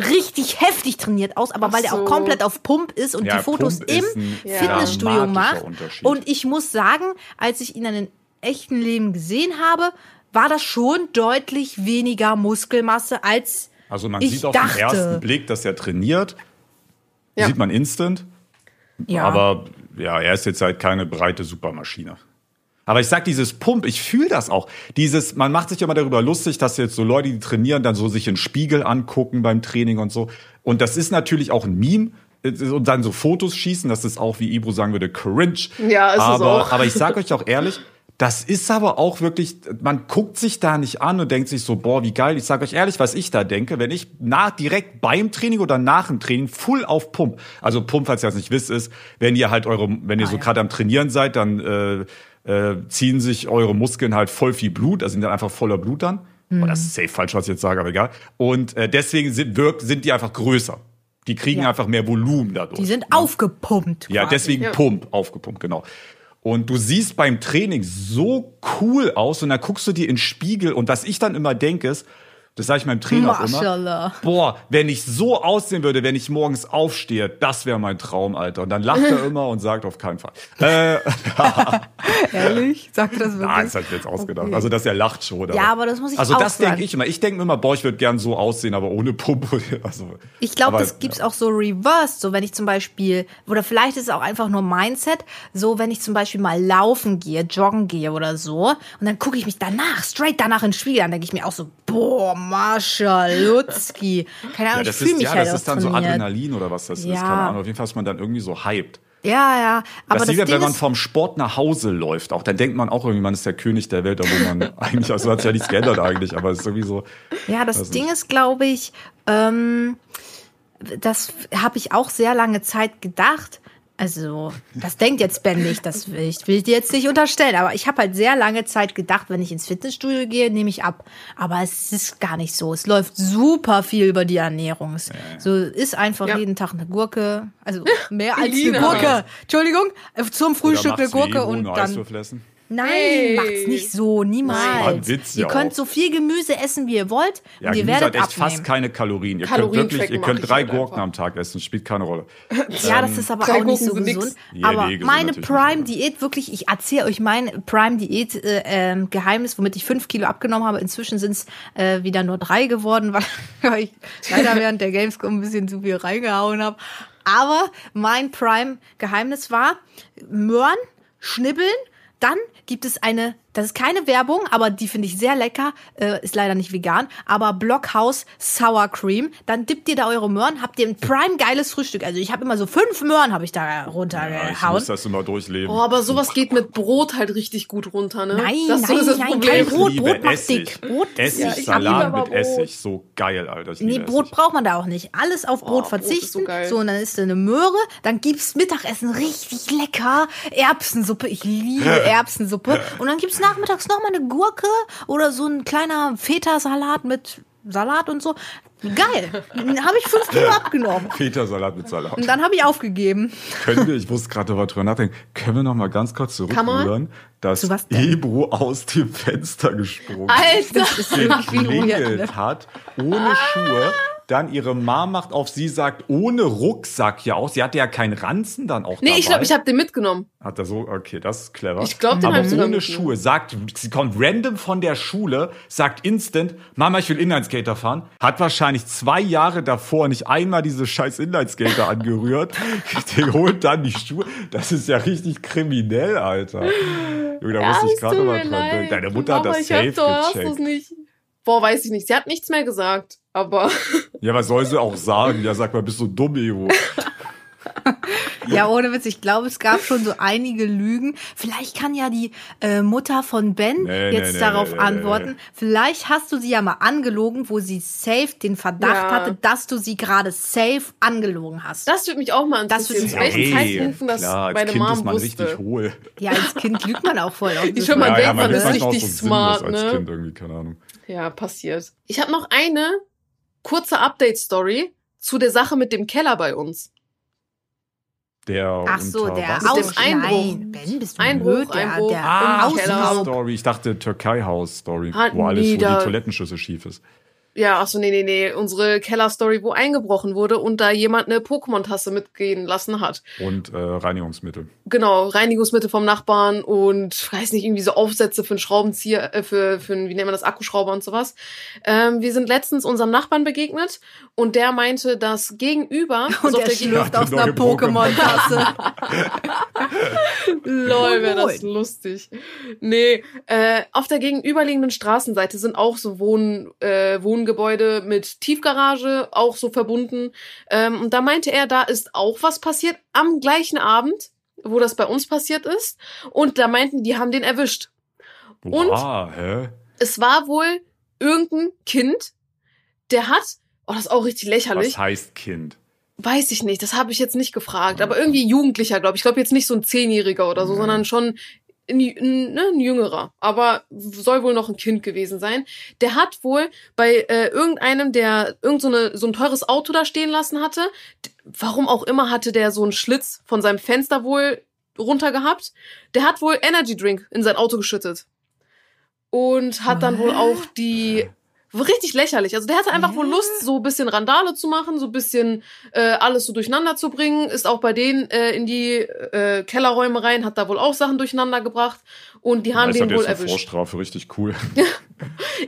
richtig heftig trainiert aus, aber Ach weil der auch so. kommt auf Pump ist und Ja, die Fotos Pump im Ja. Fitnessstudio macht. Und ich muss sagen, als ich ihn in einem echten Leben gesehen habe, war das schon deutlich weniger Muskelmasse als Also man ich sieht auf dachte. den ersten Blick, dass er trainiert. Ja. Sieht man instant. ja. Aber ja, er ist jetzt halt keine breite Supermaschine. Aber ich sag dieses Pump, ich fühle das auch. Dieses, man macht sich immer darüber lustig, dass jetzt so Leute, die trainieren, dann so sich in den Spiegel angucken beim Training und so. Und das ist natürlich auch ein Meme. und dann so Fotos schießen, das ist auch, wie Ibro sagen würde, cringe. Ja, ist es aber, auch. aber ich sag euch auch ehrlich, das ist aber auch wirklich, man guckt sich da nicht an und denkt sich so, boah, wie geil. Ich sag euch ehrlich, was ich da denke, wenn ich nach, direkt beim Training oder nach dem Training full auf Pump, also Pump, falls ihr das nicht wisst, ist, wenn ihr halt eure, wenn ihr Ah, so ja. gerade am Trainieren seid, dann äh, äh, ziehen sich eure Muskeln halt voll viel Blut, also sind dann einfach voller Blut dann. Oh, das ist safe falsch, was ich jetzt sage, aber egal. Und äh, deswegen sind, wirkt, sind die einfach größer. Die kriegen Ja. einfach mehr Volumen dadurch. Die sind aufgepumpt. Ja, quasi. deswegen Ja. Pump, aufgepumpt, genau. Und du siehst beim Training so cool aus und dann guckst du dir in den Spiegel und was ich dann immer denke ist, das sage ich meinem Trainer auch immer, boah, wenn ich so aussehen würde, wenn ich morgens aufstehe, das wäre mein Traum, Alter. Und dann lacht er immer und sagt auf keinen Fall. Äh, Ehrlich? Sagt das wirklich? ah, das hat jetzt ausgedacht. Okay. Also, dass er lacht schon. Ja, aber das muss ich Also, das denke ich immer. Ich denke mir immer, boah, ich würde gern so aussehen, aber ohne Pump. Also, Ich glaube, aber, das gibt's auch so reversed, so wenn ich zum Beispiel, oder vielleicht ist es auch einfach nur Mindset, so wenn ich zum Beispiel mal laufen gehe, joggen gehe oder so, und dann gucke ich mich danach, straight danach in den Spiegel, dann denke ich mir auch so, boah, Mascha, Lutzki. Keine Ahnung, Ja, ich das fühle ist, mich ja, halt das ist dann so. Adrenalin oder was das ist. Ja. Keine Ahnung. Auf jeden Fall ist man dann irgendwie so hyped. Ja, ja, aber das das, ist wie Ding wenn man ist, vom Sport nach Hause läuft. Auch dann denkt man auch irgendwie, man ist der König der Welt, obwohl man eigentlich, also hat sich ja nichts geändert eigentlich, aber es ist irgendwie so. Ja, das Ding nicht. ist, glaube ich, ähm, das habe ich auch sehr lange Zeit gedacht. Also, das denkt jetzt Ben nicht, das will ich, will ich dir jetzt nicht unterstellen. Aber ich habe halt sehr lange Zeit gedacht, wenn ich ins Fitnessstudio gehe, nehme ich ab. Aber es ist gar nicht so. Es läuft super viel über die Ernährung. Es So ist einfach Ja. jeden Tag eine Gurke. Also mehr als eine Lina. Gurke. Entschuldigung, äh, zum Frühstück eine Gurke und dann. Eiswürfel essen. Nein, Hey. macht's nicht so, niemals. War ein Witz, ihr ja könnt auch. so viel Gemüse essen, wie ihr wollt, Ja, und ihr Gemüse werdet hat echt abnehmen. fast keine Kalorien. Ihr könnt Kalorien wirklich, ihr könnt drei halt Gurken einfach. am Tag essen, spielt keine Rolle. Ja, das ist aber auch nicht so gesund. nix. Ja, aber nee, gesund meine Prime-Diät, wirklich, ich erzähle euch mein Prime-Diät-Geheimnis, womit ich fünf Kilo abgenommen habe. Inzwischen sind es äh, wieder nur drei geworden, weil ich leider während der Gamescom ein bisschen zu viel reingehauen habe. Aber mein Prime-Geheimnis war Möhren, Schnibbeln, dann gibt es eine, das ist keine Werbung, aber die finde ich sehr lecker, äh, ist leider nicht vegan, aber Blockhaus Sour Cream. Dann dippt ihr da eure Möhren, habt ihr ein prime geiles Frühstück. Also ich habe immer so fünf Möhren habe ich da Ja, ich runtergehauen. muss das immer durchleben. Oh, aber sowas geht mit Brot halt richtig gut runter, ne? Nein, das nein, ist das nein, Problem. kein Brot. Brot macht Essig. dick. Brot ist- Essig, Ja, Salat mit Brot. Essig, so geil, Alter. Ich Nee, Brot Essig. braucht man da auch nicht. Alles auf Brot Oh, Brot ist verzichten. so geil. so, und dann isst du eine Möhre, dann gibt's Mittagessen richtig lecker. Erbsensuppe, ich liebe Erbsensuppe. Und dann gibt's nachmittags noch mal eine Gurke oder so ein kleiner Feta-Salat mit Salat und so. Geil. Habe ich fünf Kilo abgenommen. Feta-Salat mit Salat. Und dann habe ich aufgegeben. Können wir, ich musste gerade darüber nachdenken, können wir noch mal ganz kurz zurückrühren, dass? Ebro aus dem Fenster gesprungen Alter! Das ist geklingelt hat, ohne Schuhe, dann ihre Mom macht auf sie, sagt, ohne Rucksack ja auch. Sie hatte ja keinen Ranzen dann auch Nee, dabei. ich glaube, ich habe den mitgenommen. Hat er so, okay, das ist clever. Ich glaub, den Aber ich ohne. Schuhe, sagt, sie kommt random von der Schule, sagt instant, Mama, ich will Inlineskater fahren. Hat wahrscheinlich zwei Jahre davor nicht einmal diese scheiß Inlineskater angerührt. Der holt dann die Schuhe. Das ist ja richtig kriminell, Alter. Junge, da muss ich es gerade mal dran denken. Deine Mutter hat Mama, das ich hab safe doch, gecheckt. nicht. Boah, weiß ich nicht. Sie hat nichts mehr gesagt. Aber Ja, was soll sie auch sagen? Ja, sag mal, bist du dumm, Evo. Ja, ohne Witz, ich glaube, es gab schon so einige Lügen. Vielleicht kann ja die äh, Mutter von Ben Nee, jetzt nee, nee, darauf nee, nee, antworten. nee. Vielleicht hast du sie ja mal angelogen, wo sie safe den Verdacht Ja. hatte, dass du sie gerade safe angelogen hast. das würde mich auch mal Das interessieren. würd Zu mich welchen auch Zeitpunkten das klar, als meine Kind Mom ist man wusste. richtig hohl. ja, als Kind lügt man auch voll. Auf Ich schwör, man denkt, man ist auch richtig so smart, sinnlos als ne? Kind irgendwie, keine Ahnung. Ja, passiert. Ich habe noch eine kurze Update-Story zu der Sache mit dem Keller bei uns. Der Ach so, unter der Aus Einbruch. Nein, Ben, bist du Einbruch, blöd? Der, Einbruch. der Ah, Keller. Hausraub. Story. Ich dachte Türkei-Haus-Story, Ah, wo alles, wo die Toilettenschüssel schief ist. Ja, ach so, nee, nee, nee. Unsere Keller-Story, wo eingebrochen wurde und da jemand eine Pokémon-Tasse mitgehen lassen hat. Und äh, Reinigungsmittel. Genau, Reinigungsmittel vom Nachbarn und, weiß nicht, irgendwie so Aufsätze für einen Schraubenzieher, äh, für, für einen, wie nennt man das, Akkuschrauber und sowas. Ähm, wir sind letztens unserem Nachbarn begegnet und der meinte, dass gegenüber, also Und auf der schlürft aus einer Pokémon-Tasse. Lol, wäre das lustig. Nee, äh, auf der gegenüberliegenden Straßenseite sind auch so Wohn, äh, Wohn Nebengebäude mit Tiefgarage auch so verbunden. Ähm, und da meinte er, da ist auch was passiert am gleichen Abend, wo das bei uns passiert ist. Und da meinten, die haben den erwischt. Und Wow, hä? es war wohl irgendein Kind, der hat, oh, das ist auch richtig lächerlich. Was heißt Kind? Weiß ich nicht, das habe ich jetzt nicht gefragt, aber irgendwie Jugendlicher, glaube ich. Ich glaube jetzt nicht so ein Zehnjähriger oder so, Mhm. sondern schon ein, ne, ein Jüngerer. Aber soll wohl noch ein Kind gewesen sein. Der hat wohl bei äh, irgendeinem, der irgend so, eine, so ein teures Auto da stehen lassen hatte, warum auch immer hatte der so einen Schlitz von seinem Fenster wohl runter gehabt. Der hat wohl Energy Drink in sein Auto geschüttet. Und hat dann wohl auch die richtig lächerlich. Also der hatte einfach wohl Hä? Lust, so ein bisschen Randale zu machen, so ein bisschen äh, alles so durcheinander zu bringen. Ist auch bei denen äh, in die äh, Kellerräume rein, hat da wohl auch Sachen durcheinander gebracht. Und die haben ist den halt wohl erwischt. Vorstrafe, richtig cool.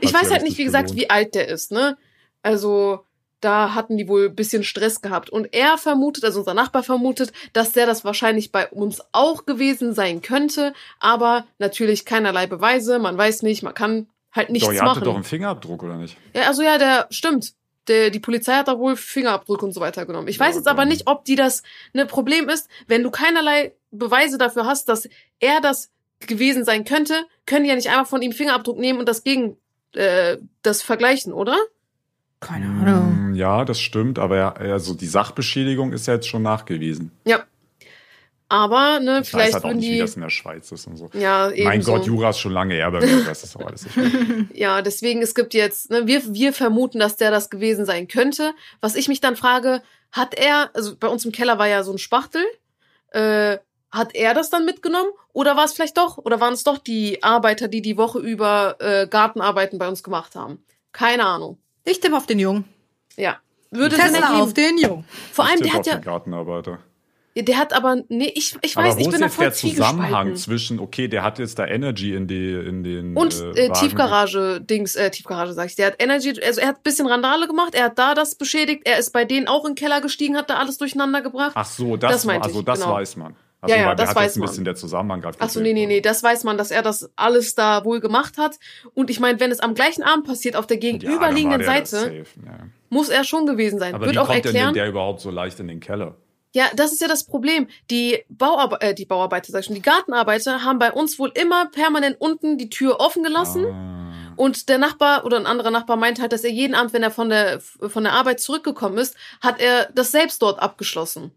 Ich weiß ja halt nicht, wie gesagt, gelohnt. wie alt der ist, ne? Also da hatten die wohl ein bisschen Stress gehabt. Und er vermutet, also unser Nachbar vermutet, dass der das wahrscheinlich bei uns auch gewesen sein könnte. Aber natürlich keinerlei Beweise. Man weiß nicht, man kann halt nichts hattet machen. doch einen Fingerabdruck, oder nicht? Ja, also ja, der stimmt. Der, die Polizei hat da wohl Fingerabdrücke und so weiter genommen. Ich Ja, weiß jetzt aber nicht, ob die das. Ne, Problem ist, wenn du keinerlei Beweise dafür hast, dass er das gewesen sein könnte, können die ja nicht einfach von ihm Fingerabdruck nehmen und das gegen äh, das vergleichen, oder? Keine Ahnung. Mm, Ja, das stimmt, aber ja, also die Sachbeschädigung ist ja jetzt schon nachgewiesen. Aber ne, Ich weiß vielleicht halt auch nicht, wie die. das in der Schweiz ist und so. Ja, eben mein so. Gott, Jura ist schon lange her bei mir, das ist auch alles nicht mehr. Ja, deswegen, es gibt jetzt, ne, wir, wir vermuten, dass der das gewesen sein könnte. Was ich mich dann frage, hat er, also bei uns im Keller war ja so ein Spachtel, äh, hat er das dann mitgenommen? Oder war es vielleicht doch, oder waren es doch die Arbeiter, die die Woche über äh, Gartenarbeiten bei uns gemacht haben? Keine Ahnung. Ich tippe auf den Jungen. Ja. Würde Tesla auf den Jungen. Vor allem, der hat ja, die Gartenarbeiter. der hat aber, nee, ich, ich Aber weiß, wo ich ist bin da jetzt der Zusammenhang zwischen, okay, der hat jetzt da Energy in die in den Und äh, äh, Tiefgarage-Dings, äh, Tiefgarage sag ich. Der hat Energy, also er hat ein bisschen Randale gemacht, er hat da das beschädigt, er ist bei denen auch in den Keller gestiegen, hat da alles durcheinander gebracht. Ach so, das, Das meinte also ich, das genau. weiß man. Also, Ja, ja, das hat weiß jetzt ein man. bisschen der Zusammenhang gerade Ach so, gefehlt. nee, nee, nee, das weiß man, dass er das alles da wohl gemacht hat. Und ich meine, wenn es am gleichen Abend passiert, auf der Ja, gegenüberliegenden das Seite, safe, ja. muss er schon gewesen sein. Aber Wird wie auch kommt erklären. denn der überhaupt so leicht in den Keller? Ja, das ist ja das Problem. Die, Bauarbe äh, die Bauarbeiter, sag ich schon, die Gartenarbeiter haben bei uns wohl immer permanent unten die Tür offen gelassen. Ah. Und der Nachbar oder ein anderer Nachbar meint halt, dass er jeden Abend, wenn er von der, von der Arbeit zurückgekommen ist, hat er das selbst dort abgeschlossen.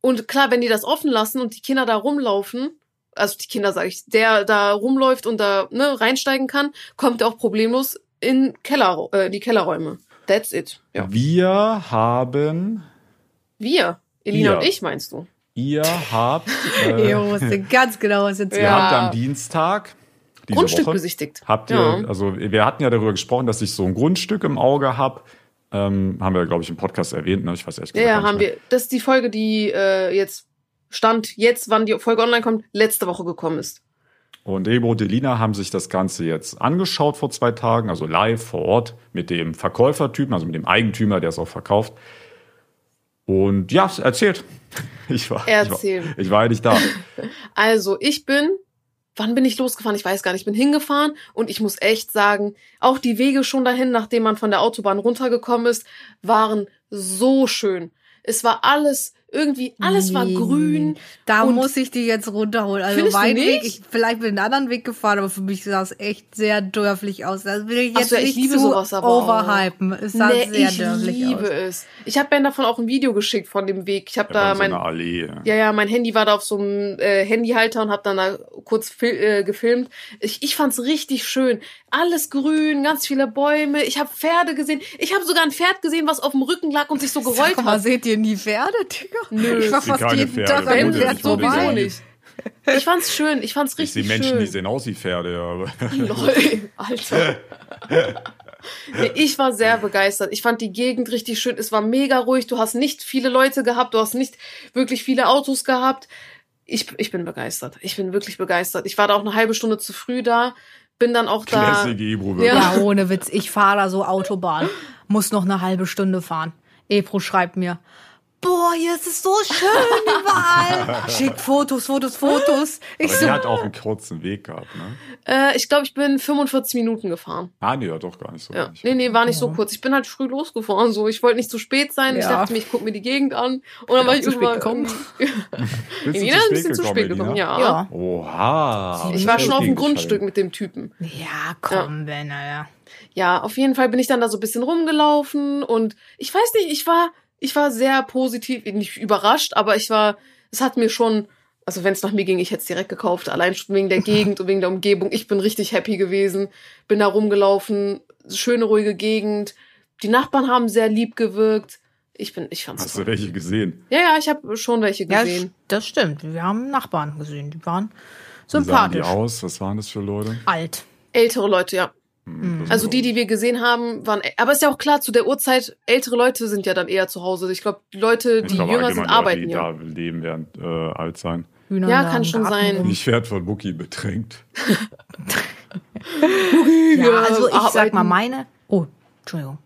Und klar, wenn die das offen lassen und die Kinder da rumlaufen, also die Kinder sage ich, der da rumläuft und da ne, reinsteigen kann, kommt er auch problemlos in Keller, äh, die Kellerräume. That's it. Ja. Wir haben, Wir, Elina Ihr. und ich, meinst du? ihr habt, äh, Ich wusste ganz genau, was jetzt ihr Ja. habt am Dienstag Grundstück Woche, besichtigt. Habt ihr, Ja. also wir hatten ja darüber gesprochen, dass ich so ein Grundstück im Auge habe. Ähm, haben wir, glaube ich, im Podcast erwähnt, ne? Ich weiß ehrlich Ja, gesagt ja, haben mehr. wir. Das ist die Folge, die äh, jetzt stand, jetzt, wann die Folge online kommt, letzte Woche gekommen ist. Und Ebo und Elina haben sich das Ganze jetzt angeschaut vor zwei Tagen, also live vor Ort mit dem Verkäufertypen, also mit dem Eigentümer, der es auch verkauft. Und ja, erzählt. Ich war, Erzähl. Ich war, ich war ja nicht da. Also, ich bin, wann bin ich losgefahren? Ich weiß gar nicht. Ich bin hingefahren und ich muss echt sagen, auch die Wege schon dahin, nachdem man von der Autobahn runtergekommen ist, waren so schön. Es war alles irgendwie, alles war Nee, grün. Da muss ich die jetzt runterholen. Also mein? Weg, ich vielleicht bin einen anderen Weg gefahren, aber für mich sah es echt sehr dörflich aus. Das will ich jetzt so, ja, ich nicht liebe zu sowas aber overhypen. Es sah Nee, sehr ich dörflich liebe aus. es. Ich habe Ben davon auch ein Video geschickt von dem Weg. Ich habe Ja, da so mein, eine Allee. Ja, ja, mein Handy war da auf so einem äh, Handyhalter und hab dann da kurz äh, gefilmt. Ich, ich fand's richtig schön. Alles grün, ganz viele Bäume. Ich habe Pferde gesehen. Ich habe sogar ein Pferd gesehen, was auf dem Rücken lag und sich so gerollt Sag mal, hat. seht ihr nie Pferde, Digga? Nö. Ich war Ich fast jeden Pferde. Tag Da an Pferd sowieso vorbei. nicht. Ich fand's schön. Ich fand's Ich richtig sehe Menschen, schön. die sehen aus wie Pferde, ja. aber- Lol, Alter. Nee, ich war sehr begeistert. Ich fand die Gegend richtig schön. Es war mega ruhig. Du hast nicht viele Leute gehabt. Du hast nicht wirklich viele Autos gehabt. Ich, ich bin begeistert. Ich bin wirklich begeistert. Ich war da auch eine halbe Stunde zu früh da. Bin dann auch da. Ebro, wirklich. Ja. Ja, ohne Witz. Ich fahre da so Autobahn. Muss noch eine halbe Stunde fahren. Ebro schreibt mir. Boah, hier ist es so schön überall. Schick Fotos, Fotos, Fotos. Ich Aber so, die hat auch einen kurzen Weg gehabt, ne? Äh, ich glaube, ich bin 45 Minuten gefahren. Ah, nee, ja, doch gar nicht so. Ja. Nee, nee, war nicht so Ja. kurz. Ich bin halt früh losgefahren. So, ich wollte nicht zu spät sein. Ich Ja. dachte mir, ich guck mir die Gegend an. Und dann war ich zu spät irgendwann gekommen. Elina ein bisschen zu spät gekommen, ja. ja. Oha. Ich war schon auf dem Grundstück mit dem Typen. Ja, komm, Ben, Alter. Ja, auf jeden Fall bin ich dann da so ein bisschen rumgelaufen und ich weiß nicht, ich war, ich war sehr positiv, nicht überrascht, aber ich war, es hat mir schon, also wenn es nach mir ging, ich hätte es direkt gekauft, allein schon wegen der Gegend und wegen der Umgebung. Ich bin richtig happy gewesen, bin da rumgelaufen, schöne ruhige Gegend. Die Nachbarn haben sehr lieb gewirkt. Ich bin, ich fand's Hast toll. du welche gesehen? Ja, ja, ich habe schon welche Ja, gesehen. das stimmt. Wir haben Nachbarn gesehen. Die waren Wie sahen die sympathisch. aus? Was waren das für Leute? Alt. Ältere Leute, ja. Hm, das Also die, die wir gesehen haben, waren. Aber ist ja auch klar, zu der Uhrzeit, ältere Leute sind ja dann eher zu Hause. Ich glaube, die Leute, die glaube, jünger sind, Leute, arbeiten die ja. da leben, werden äh, alt sein. Hühner Ja, kann schon Garten sein. Ich werde von Mucki bedrängt. Ja, also ich sag arbeiten. mal meine. Oh, Entschuldigung.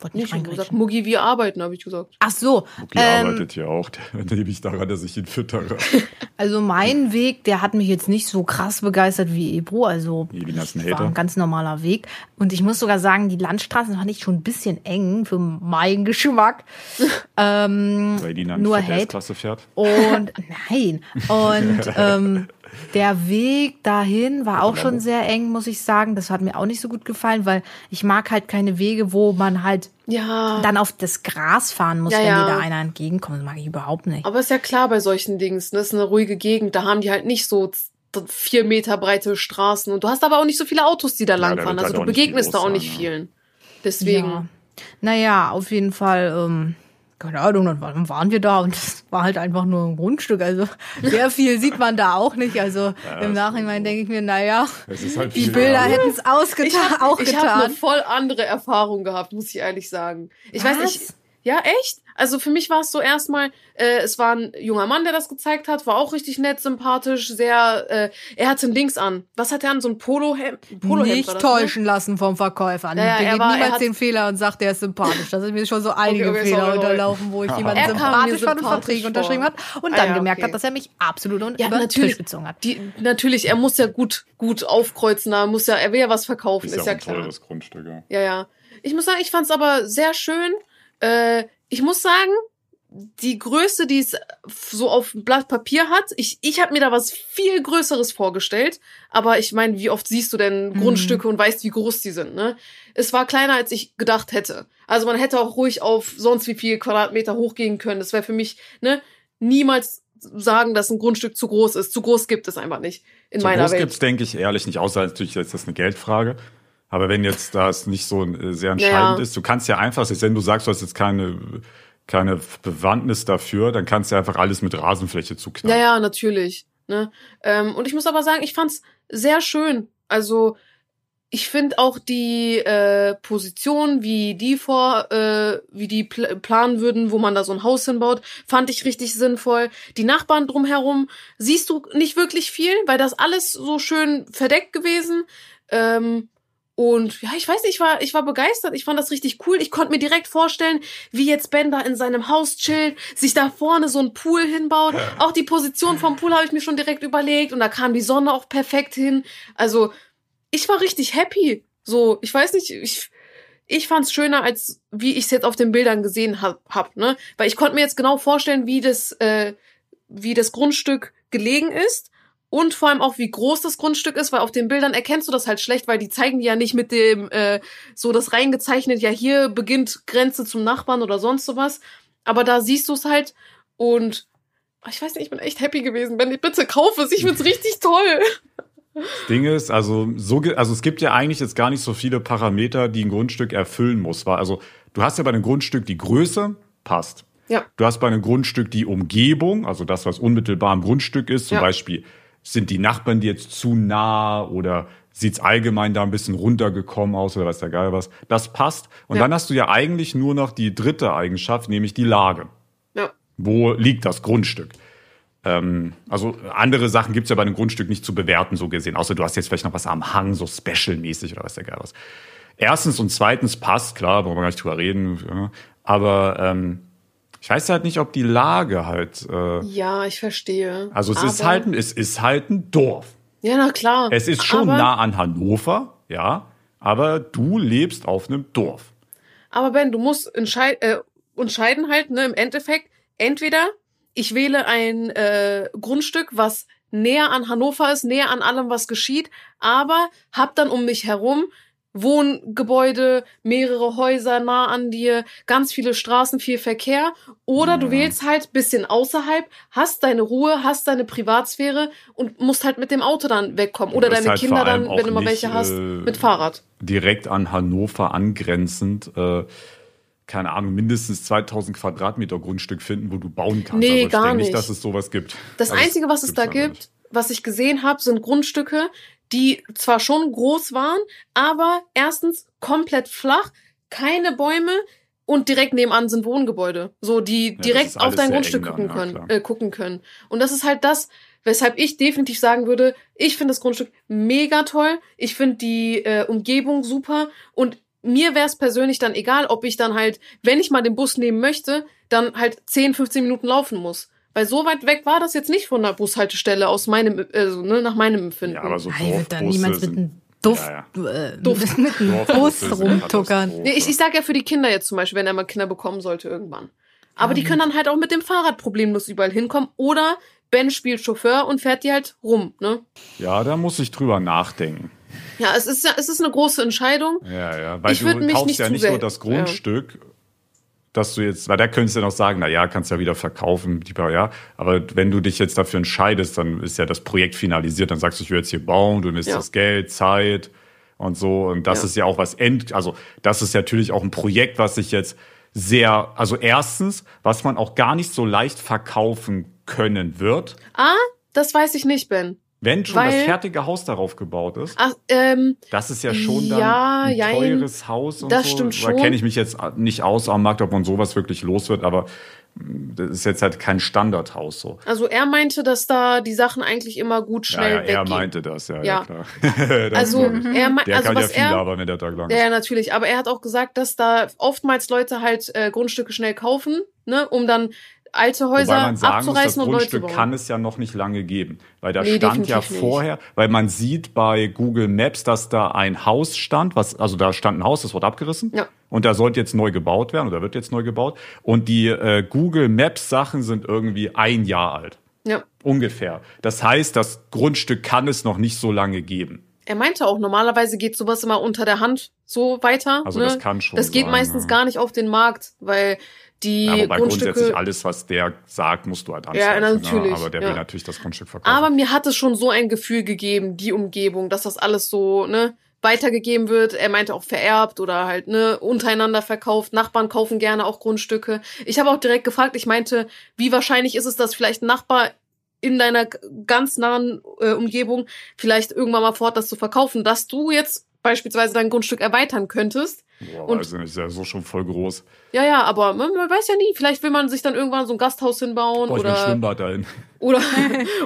Wollte Nicht nicht schon gesagt. Muggi, wir arbeiten, habe ich gesagt. Ach so. Mucki Ähm, arbeitet hier auch. Da nehme ich daran, dass ich ihn füttere. also mein Weg, der hat mich jetzt nicht so krass begeistert wie Ebro. Also ein war Hater. ein ganz normaler Weg. Und ich muss sogar sagen, die Landstraßen fand ich schon ein bisschen eng für meinen Geschmack. ähm, Weil Elina nur Hate. Fährt. Und nein. Und ähm, der Weg dahin war auch schon sehr eng, muss ich sagen. Das hat mir auch nicht so gut gefallen, weil ich mag halt keine Wege, wo man halt Ja. dann auf das Gras fahren muss, Ja, wenn ja. dir da einer entgegenkommt. Das mag ich überhaupt nicht. Aber ist ja klar bei solchen Dings, ne? Das ist eine ruhige Gegend, da haben die halt nicht so vier Meter breite Straßen und du hast aber auch nicht so viele Autos, die da langfahren. Also halt du auch nicht viel begegnest da auch nicht ja. vielen. Deswegen. Ja. Naja, auf jeden Fall, ähm, keine Ahnung, dann wa- dann waren wir da und war halt einfach nur ein Grundstück. Also sehr viel sieht man da auch nicht. Also im ist Nachhinein denke ich mir, naja, halt die viel Bilder hätten es ausgetan, Ich habe auch ich hab eine voll andere Erfahrung gehabt, muss ich ehrlich sagen. Ich weiß Was? nicht. Ja, echt? Also für mich war es so erstmal, äh, es war ein junger Mann, der das gezeigt hat, war auch richtig nett, sympathisch, sehr, äh, er hatte ein Dings an. Was hat er an? So ein Polohemd? Polohemd nicht das, ne? täuschen lassen vom Verkäufer. Ja, der er geht war- niemals hat- den Fehler und sagt, der ist sympathisch. Das sind mir schon so einige okay, Fehler sorry, unterlaufen, wo ich jemanden sympathisch fand und Verträge unterschrieben hat und Ah, dann ja, gemerkt okay. hat, dass er mich absolut und Ja, über den natürlich. Tisch gezogen hat. Die, natürlich, er muss ja gut, gut aufkreuzen, er muss ja, er will ja was verkaufen, Ist ist, ja ja klar. teures Grundstück. Ja. Ja, ja. Ich muss sagen, ich fand's aber sehr schön. Äh, ich muss sagen, die Größe, die es so auf dem Blatt Papier hat, ich, ich habe mir da was viel Größeres vorgestellt. Aber ich meine, wie oft siehst du denn Mhm. Grundstücke und weißt, wie groß die sind, ne? Es war kleiner, als ich gedacht hätte. Also man hätte auch ruhig auf sonst wie viel Quadratmeter hochgehen können. Das wäre für mich, ne, niemals sagen, dass ein Grundstück zu groß ist. Zu groß gibt es einfach nicht in So meiner groß Welt. gibt's, denke ich, ehrlich nicht. Außer natürlich ist das eine Geldfrage. Aber wenn jetzt das nicht so äh, sehr entscheidend Ja. ist, du kannst ja einfach, wenn du sagst, du hast jetzt keine, keine Bewandtnis dafür, dann kannst du einfach alles mit Rasenfläche Ja, zuknallen. ja, natürlich. Ne? Ähm, und ich muss aber sagen, ich fand's sehr schön. Also ich finde auch die äh, Position, wie die vor, äh, wie die pl planen würden, wo man da so ein Haus hinbaut, fand ich richtig sinnvoll. Die Nachbarn drumherum siehst du nicht wirklich viel, weil das alles so schön verdeckt gewesen. Ähm, und ja, ich weiß nicht, ich war, ich war begeistert. Ich fand das richtig cool. Ich konnte mir direkt vorstellen, wie jetzt Ben da in seinem Haus chillt, sich da vorne so ein Pool hinbaut. Auch die Position vom Pool habe ich mir schon direkt überlegt und da kam die Sonne auch perfekt hin. Also, ich war richtig happy. So, ich weiß nicht, ich, ich fand's schöner, als wie ich es jetzt auf den Bildern gesehen hab, hab, ne? Weil ich konnte mir jetzt genau vorstellen, wie das, äh, wie das Grundstück gelegen ist und vor allem auch, wie groß das Grundstück ist, weil auf den Bildern erkennst du das halt schlecht, weil die zeigen die ja nicht mit dem, äh, so das reingezeichnet, ja, hier beginnt Grenze zum Nachbarn oder sonst sowas. Aber da siehst du es halt und ich weiß nicht, ich bin echt happy gewesen. Wenn ich bitte kaufe es, ich find's richtig toll. Das Ding ist, also, so, also es gibt ja eigentlich jetzt gar nicht so viele Parameter, die ein Grundstück erfüllen muss. Weil, Also du hast ja bei einem Grundstück die Größe, passt. Ja. Du hast bei einem Grundstück die Umgebung, also das, was unmittelbar am Grundstück ist. Zum Ja. Beispiel sind die Nachbarn dir jetzt zu nah oder sieht's allgemein da ein bisschen runtergekommen aus oder weiß der Geil was. Das passt. Und Ja. dann hast du ja eigentlich nur noch die dritte Eigenschaft, nämlich die Lage. Ja. Wo liegt das Grundstück? Ähm, also andere Sachen gibt's ja bei einem Grundstück nicht zu bewerten, so gesehen. Außer du hast jetzt vielleicht noch was am Hang, so special-mäßig oder was der Geil was. Erstens und zweitens passt, klar, brauchen wir gar nicht drüber reden. Ja. Aber ähm, Ich weiß halt nicht, ob die Lage halt. Äh, Ja, ich verstehe. also es ist Aber- halt, ein- es ist halt ein Dorf. Ja, na klar. Es ist schon aber, nah an Hannover, ja, aber du lebst auf einem Dorf. Aber Ben, du musst entscheid äh, entscheiden halt, ne, im Endeffekt, entweder ich wähle ein äh, Grundstück, was näher an Hannover ist, näher an allem, was geschieht, aber hab dann um mich herum Wohngebäude, mehrere Häuser nah an dir, ganz viele Straßen, viel Verkehr. Oder du Ja. wählst halt bisschen außerhalb, hast deine Ruhe, hast deine Privatsphäre und musst halt mit dem Auto dann wegkommen. Oder deine halt Kinder dann, wenn du mal welche hast, äh, mit Fahrrad. Direkt an Hannover angrenzend, äh, keine Ahnung, mindestens 2000 Quadratmeter Grundstück finden, wo du bauen kannst. Nee, also ich gar denke nicht. dass es sowas gibt. Das Also Einzige, was es da gibt, was ich gesehen habe, sind Grundstücke, die zwar schon groß waren, aber erstens komplett flach, keine Bäume und direkt nebenan sind Wohngebäude, so die das direkt auf dein Grundstück gucken dann, ja, können, klar. äh, gucken können. Und das ist halt das, weshalb ich definitiv sagen würde, ich finde das Grundstück mega toll, ich finde die äh, Umgebung super und mir wäre es persönlich dann egal, ob ich dann halt, wenn ich mal den Bus nehmen möchte, dann halt 10, 15 Minuten laufen muss. Weil so weit weg war das jetzt nicht von der Bushaltestelle aus meinem, also, ne, nach meinem Empfinden. Ja, aber so Hey, wird da Dorfbusse niemand mit einem Duft, Ja, Äh, Duft. mit einem Dorfbusse Bus rumtuckern. Nee, ich, ich sag ja für die Kinder jetzt zum Beispiel, wenn er mal Kinder bekommen sollte irgendwann. Aber die Ja, können dann halt auch mit dem Fahrrad problemlos überall hinkommen. Oder Ben spielt Chauffeur und fährt die halt rum, ne? Ja, da muss ich drüber nachdenken. Ja, es ist ja, es ist eine große Entscheidung. Ja, ja, weil Ich du mich kaufst nicht ja nicht nur das Grundstück, dass du jetzt, weil da könntest du ja noch sagen, na ja, kannst ja wieder verkaufen, die ja, aber wenn du dich jetzt dafür entscheidest, dann ist ja das Projekt finalisiert, dann sagst du, ich will jetzt hier bauen, du nimmst Ja. das Geld, Zeit und so und das Ja. ist ja auch was end, also das ist natürlich auch ein Projekt, was sich jetzt sehr, also erstens, was man auch gar nicht so leicht verkaufen können wird, Ah, das weiß ich nicht, Ben. Wenn schon Weil- das fertige Haus darauf gebaut ist. Ach, ähm, Das ist ja schon dann Ja, ein teures Haus und Das so. stimmt Da schon. kenne ich mich jetzt nicht aus am Markt, ob man sowas wirklich los wird, aber mm, das ist jetzt halt kein Standardhaus so. also er meinte, dass da die Sachen eigentlich immer gut Ja, schnell ja, er weggehen. meinte das, ja, ja, Ja. klar. Also er meint, der also kann ja viel er, labern, wenn der Tag lang Ja, ist. ja, natürlich. Aber er hat auch gesagt, dass da oftmals Leute halt äh, Grundstücke schnell kaufen, ne, um dann alte Häuser Wobei man sagen muss, das abzureißen neu zu Grundstück kann es ja noch nicht lange geben. Weil da Nee, stand ja definitiv nicht. vorher, weil man sieht bei Google Maps, dass da ein Haus stand, was, also da stand ein Haus, das wurde abgerissen. Ja. Und da sollte jetzt neu gebaut werden oder wird jetzt neu gebaut. Und die äh, Google Maps Sachen sind irgendwie ein Jahr alt. ja. Ungefähr. Das heißt, das Grundstück kann es noch nicht so lange geben. Er meinte auch, normalerweise geht sowas immer unter der Hand so weiter. Also ne? das kann schon Das geht sein, meistens ja. gar nicht auf den Markt, weil die Ja, wobei grundsätzlich Grundstücke. alles, was der sagt, musst du halt Ja, anzweifeln. natürlich, Aber der ja. will natürlich das Grundstück verkaufen. Aber mir hat es schon so ein Gefühl gegeben, die Umgebung, dass das alles so, ne, weitergegeben wird. Er meinte auch vererbt oder halt, ne, untereinander verkauft. Nachbarn kaufen gerne auch Grundstücke. Ich habe auch direkt gefragt, ich meinte, wie wahrscheinlich ist es, dass vielleicht ein Nachbar in deiner ganz nahen äh, Umgebung vielleicht irgendwann mal vorhat, das zu verkaufen, dass du jetzt beispielsweise dein Grundstück erweitern könntest. Boah, und- weiß ich nicht, ist ja so schon voll groß. Ja, ja, aber man, man weiß ja nie. Vielleicht will man sich dann irgendwann so ein Gasthaus hinbauen Boah, will ein oder, Schwimmbad dahin. oder,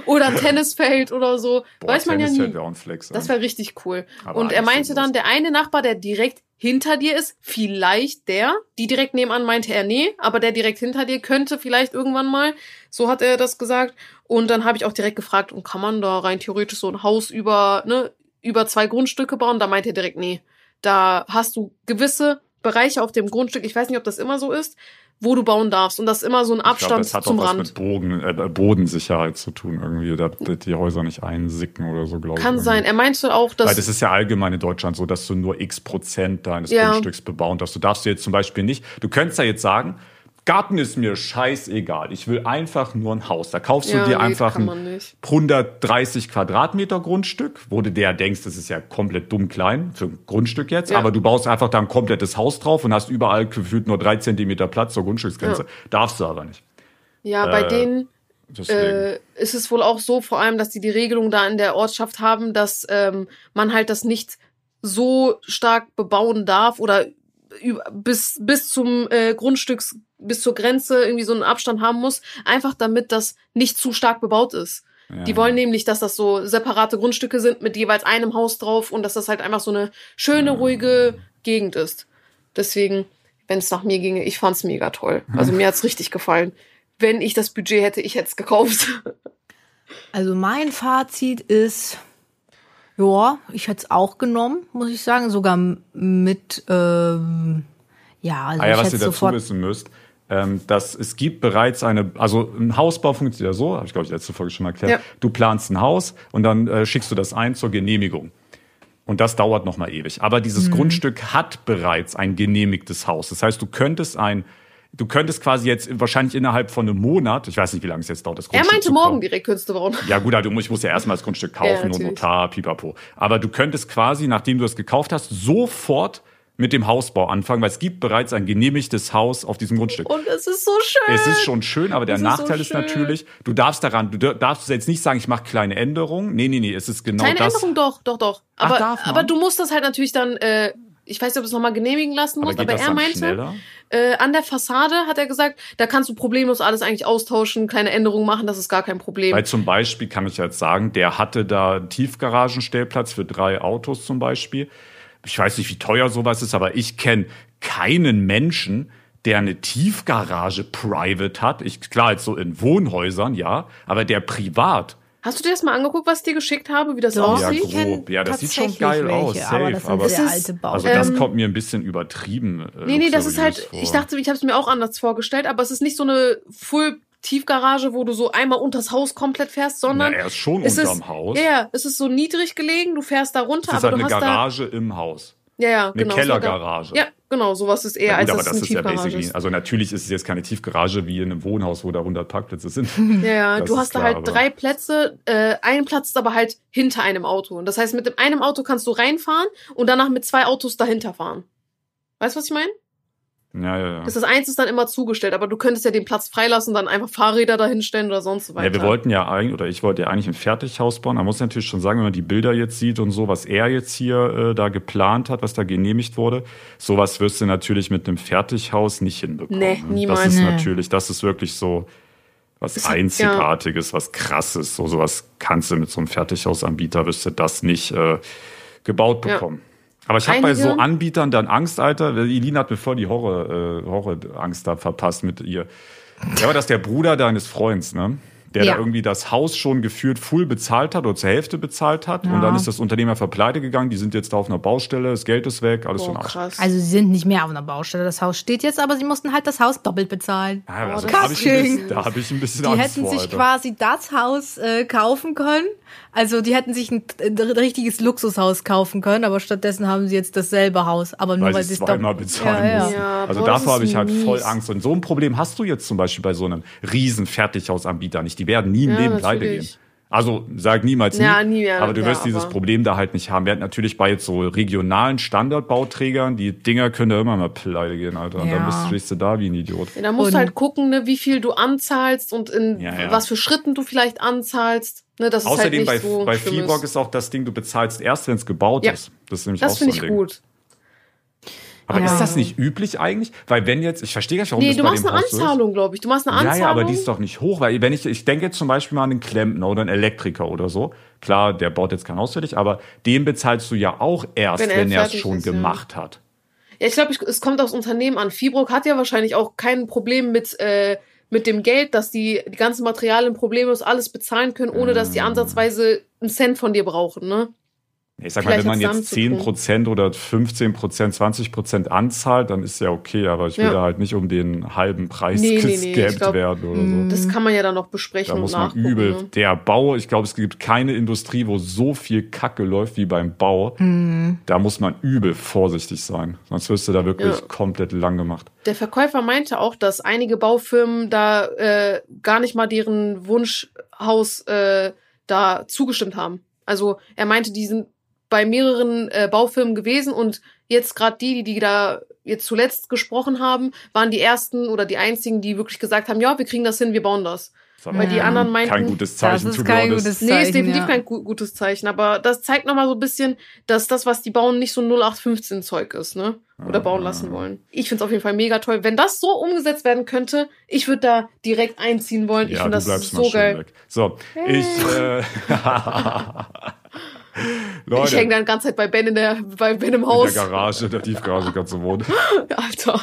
oder ein Tennisfeld oder so. Boah, weiß man ja nie. wäre Flex. Das ja. wäre richtig cool. Aber und er meinte dann, der eine Nachbar, der direkt hinter dir ist, vielleicht der, die direkt nebenan meinte er nee, aber der direkt hinter dir könnte vielleicht irgendwann mal. So hat er das gesagt. Und dann habe ich auch direkt gefragt, und kann man da rein theoretisch so ein Haus über, ne, über zwei Grundstücke bauen? Da meinte er direkt, nee. Da hast du gewisse Bereiche auf dem Grundstück, ich weiß nicht, ob das immer so ist, wo du bauen darfst. Und das ist immer so ein Ich glaub, Abstand das hat zum auch was Rand. mit Bogen, äh, Bodensicherheit zu tun, irgendwie, dass die Häuser nicht einsicken oder so, glaube ich. Kann irgendwie. sein. Er meinte auch, dass. Weil das ist ja allgemein in Deutschland so, dass du nur x Prozent deines Ja. Grundstücks bebauen darfst. Du darfst du jetzt zum Beispiel nicht, du könntest ja jetzt sagen, Garten ist mir scheißegal. Ich will einfach nur ein Haus. Da kaufst Ja, du dir nee, einfach ein man nicht. 130 Quadratmeter Grundstück, wo du der denkst, das ist ja komplett dumm klein für ein Grundstück jetzt, Ja. aber du baust einfach da ein komplettes Haus drauf und hast überall gefühlt nur drei Zentimeter Platz zur Grundstücksgrenze. Ja. Darfst du aber nicht. ja, bei äh, denen äh, ist es wohl auch so, vor allem, dass die die Regelung da in der Ortschaft haben, dass ähm, man halt das nicht so stark bebauen darf oder bis bis zum äh, Grundstücks bis zur Grenze irgendwie so einen Abstand haben muss, einfach damit das nicht zu stark bebaut ist. Ja. Die wollen nämlich, dass das so separate Grundstücke sind mit jeweils einem Haus drauf und dass das halt einfach so eine schöne, ruhige Gegend ist. Deswegen, wenn es nach mir ginge. Ich fand's mega toll. Also mir hat's richtig gefallen. Wenn ich das Budget hätte, ich hätte es gekauft. Also mein Fazit ist, ja, ich hätte es auch genommen, muss ich sagen, sogar mit, ähm, ja, also Ah ja, was ihr dazu wissen müsst, ähm, dass es gibt bereits eine, also ein Hausbau funktioniert ja so, habe ich glaube ich letzte Folge schon mal erklärt. Ja. Du planst ein Haus und dann äh, schickst du das ein zur Genehmigung. Und das dauert noch mal ewig. Aber dieses Mhm. Grundstück hat bereits ein genehmigtes Haus. Das heißt, du könntest ein, du könntest quasi jetzt wahrscheinlich innerhalb von einem Monat, ich weiß nicht, wie lange es jetzt dauert, das er Grundstück meinte zu morgen kaufen. direkt könntest du bauen. Ja gut, also ich muss ja erstmal das Grundstück Ja, kaufen und natürlich. Notar, pipapo. Aber du könntest quasi, nachdem du es gekauft hast, sofort mit dem Hausbau anfangen, weil es gibt bereits ein genehmigtes Haus auf diesem Grundstück. Und es ist so schön. Es ist schon schön, aber der ist so Nachteil ist, schön. natürlich, du darfst daran, du dar- darfst jetzt nicht sagen, ich mache kleine Änderungen. Nee, nee, nee, es ist genau Kleine das. Änderung doch, doch, doch. Ach, Aber, man? aber du musst das halt natürlich dann, äh, ich weiß nicht, ob du es nochmal genehmigen lassen aber musst, aber, das er meinte, schneller? Äh, an der Fassade hat er gesagt, da kannst du problemlos alles eigentlich austauschen, kleine Änderungen machen, das ist gar kein Problem. Weil zum Beispiel kann ich jetzt sagen, der hatte da einen Tiefgaragenstellplatz für drei Autos zum Beispiel. Ich weiß nicht, wie teuer sowas ist, aber ich kenne keinen Menschen, der eine Tiefgarage private hat. Ich, klar, jetzt so in Wohnhäusern, ja, aber der privat. Hast du dir das mal angeguckt, was ich dir geschickt habe, wie das Doch, Ja, aussieht? kenn grob. Ja, das sieht schon geil welche, aus, Aber safe, das sind aber- sehr alte Bauten. Also das Ähm, kommt mir ein bisschen übertrieben. Äh, Nee, nee, das ist halt, vor. ich dachte, ich habe es mir auch anders vorgestellt, aber es ist nicht so eine Full Tiefgarage, wo du so einmal unters Haus komplett fährst, Na, sondern er ist schon es unterm ist, Haus. Ja, ja, es ist so niedrig gelegen, du fährst da runter, es ist aber halt du eine hast Garage im Haus. da, ja, ja, Eine genau. Kellergarage. Ja, genau, sowas ist eher, Ja, als aber das eine ist ja Tiefgarage basically, ist. also natürlich ist es jetzt keine Tiefgarage wie in einem Wohnhaus, wo da 100 Parkplätze sind. Ja, ja, Das du hast da klar, halt aber- drei Plätze, äh, ein Platz ist aber halt hinter einem Auto. Und das heißt, mit dem einem Auto kannst du reinfahren und danach mit zwei Autos dahinter fahren. Weißt du, was ich meine? Ja, ja, ja. Das ist eins ist dann immer zugestellt, aber du könntest ja den Platz freilassen, dann einfach Fahrräder dahinstellen oder sonst so weiter. Ja, wir wollten ja eigentlich, oder ich wollte ja eigentlich ein Fertighaus bauen. Da muss ich natürlich schon sagen, wenn man die Bilder jetzt sieht und so, was er jetzt hier äh, da geplant hat, was da genehmigt wurde, sowas wirst du natürlich mit einem Fertighaus nicht hinbekommen. Nee, niemals. Das ist Nee. natürlich, das ist wirklich so was Das hat- Einzigartiges, was krasses. So sowas kannst du mit so einem Fertighausanbieter, wirst du das nicht äh, gebaut Ja. Aber ich habe bei so Anbietern dann Angst, Alter. Elina hat mir voll die Horror, äh, Horrorangst da verpasst mit ihr. Ja, aber das ist der Bruder deines Freunds, ne? Der Ja. da irgendwie das Haus schon gefühlt full bezahlt hat oder zur Hälfte bezahlt hat. Und Ja. dann ist das Unternehmer verpleite gegangen. Die sind jetzt da auf einer Baustelle, das Geld ist weg, alles Boah, krass. Also sie sind nicht mehr auf einer Baustelle. Das Haus steht jetzt, aber sie mussten halt das Haus doppelt bezahlen. Ja, Oh, also das da habe ich, ein bisschen- da hab ich ein bisschen Die Angst hätten vor, sich Alter. quasi das Haus äh, kaufen können. Also die hätten sich ein, ein richtiges Luxushaus kaufen können, aber stattdessen haben sie jetzt dasselbe Haus. Aber nur weil weil sie es zweimal doppelt- bezahlen ja, ja. mussten. Ja, also boah, davor habe ich halt voll mies. Angst. Und so ein Problem hast du jetzt zum Beispiel bei so einem riesen Fertighausanbieter nicht. Die werden nie im Ja, Leben pleite gehen. Also sag niemals nie. Ja, nie, ja, aber du ja, wirst dieses aber- Problem da halt nicht haben. Wir hatten natürlich bei jetzt so regionalen Standardbauträgern, die Dinger können da immer mal pleite gehen, Alter. Und dann Ja. bist, stehst du da wie ein Idiot. Ja, da musst Und- du halt gucken, ne, wie viel du anzahlst und in Ja, ja. was für Schritten du vielleicht anzahlst. Ne, halt Außerdem nicht bei, so bei Fibrock ist. auch das Ding, du bezahlst erst, wenn es gebaut Ja. ist. Das ist nämlich Das auch so finde ein ich Ding. gut. Aber Ja. ist das nicht üblich eigentlich? Weil wenn jetzt, ich verstehe gar nicht, warum Nee, das du bei machst dem eine Haus so. Anzahlung, glaube ich. Du machst eine Ja, Anzahlung. ja, aber die ist doch nicht hoch, weil wenn ich, ich denke jetzt zum Beispiel mal an einen Klempner oder einen Elektriker oder so. Klar, der baut jetzt kein Haus für dich, aber den bezahlst du ja auch erst, Wenn wenn, er es schon ist, ja. gemacht hat. Ja, ich glaube, es kommt aufs Unternehmen an. Fibrock hat ja wahrscheinlich auch kein Problem mit, äh, mit dem Geld, dass die die ganzen Materialien problemlos alles bezahlen können, ohne dass die Mm. ansatzweise einen Cent von dir brauchen, ne? Ich sag mal, Vielleicht wenn man jetzt zu 10% oder 15%, 20% anzahlt, dann ist ja okay, aber ich will Ja. da halt nicht um den halben Preis Nee, nee, nee, gescampt glaub, werden oder so. Das kann man ja dann noch besprechen Da muss man übel. Ne? Der Bau, ich glaube, es gibt keine Industrie, wo so viel Kacke läuft wie beim Bau. Da muss man übel vorsichtig sein. Sonst wirst du da wirklich Ja. komplett lang gemacht. Der Verkäufer meinte auch, dass einige Baufirmen da äh, gar nicht mal deren Wunschhaus äh, da zugestimmt haben. Also er meinte, die sind bei mehreren äh, Baufirmen gewesen und jetzt gerade die, die, die da jetzt zuletzt gesprochen haben, waren die ersten oder die einzigen, die wirklich gesagt haben, ja, wir kriegen das hin, wir bauen das. Das ist Weil die anderen meinten, kein gutes Zeichen, ist to be kein honest. gutes- Nee, Zeichen, ist definitiv ja. kein gu gutes Zeichen, aber das zeigt nochmal so ein bisschen, dass das, was die bauen, nicht so 0815 Zeug ist, ne? Oder bauen lassen wollen. Ich find's auf jeden Fall mega toll. Wenn das so umgesetzt werden könnte, ich würde da direkt einziehen wollen. ich Ja, finde du das so schön geil. weg. So, ich, äh, Leute, Ich hänge dann die ganze Zeit bei Ben in der, bei Ben im in Haus. der Garage, in der Tiefgarage kannst du wohnen. Alter.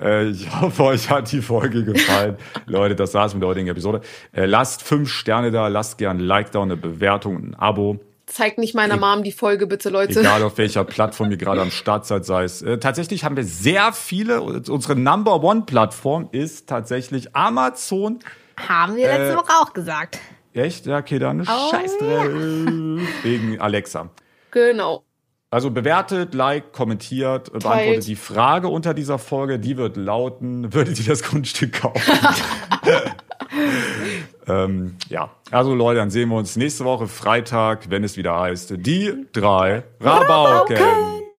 Äh, ich hoffe, euch hat die Folge gefallen. Leute, das war's mit der heutigen Episode. Äh, lasst fünf Sterne da, lasst gern ein Like da, und eine Bewertung, und ein Abo. Zeigt nicht meiner Mom die Folge, bitte, Leute. Egal auf welcher Plattform ihr gerade am Start seid, sei es. Äh, tatsächlich haben wir sehr viele. Unsere Number One Plattform ist tatsächlich Amazon. Haben wir letzte Äh, Woche auch gesagt. Echt? Ja, okay, dann Oh, scheiß Wegen Alexa. Genau. Also bewertet, like, kommentiert, äh, beantwortet die Frage unter dieser Folge. Die wird lauten, würdet ihr das Grundstück kaufen? ähm, ja, also Leute, dann sehen wir uns nächste Woche Freitag, wenn es wieder heißt, die drei Rabauken.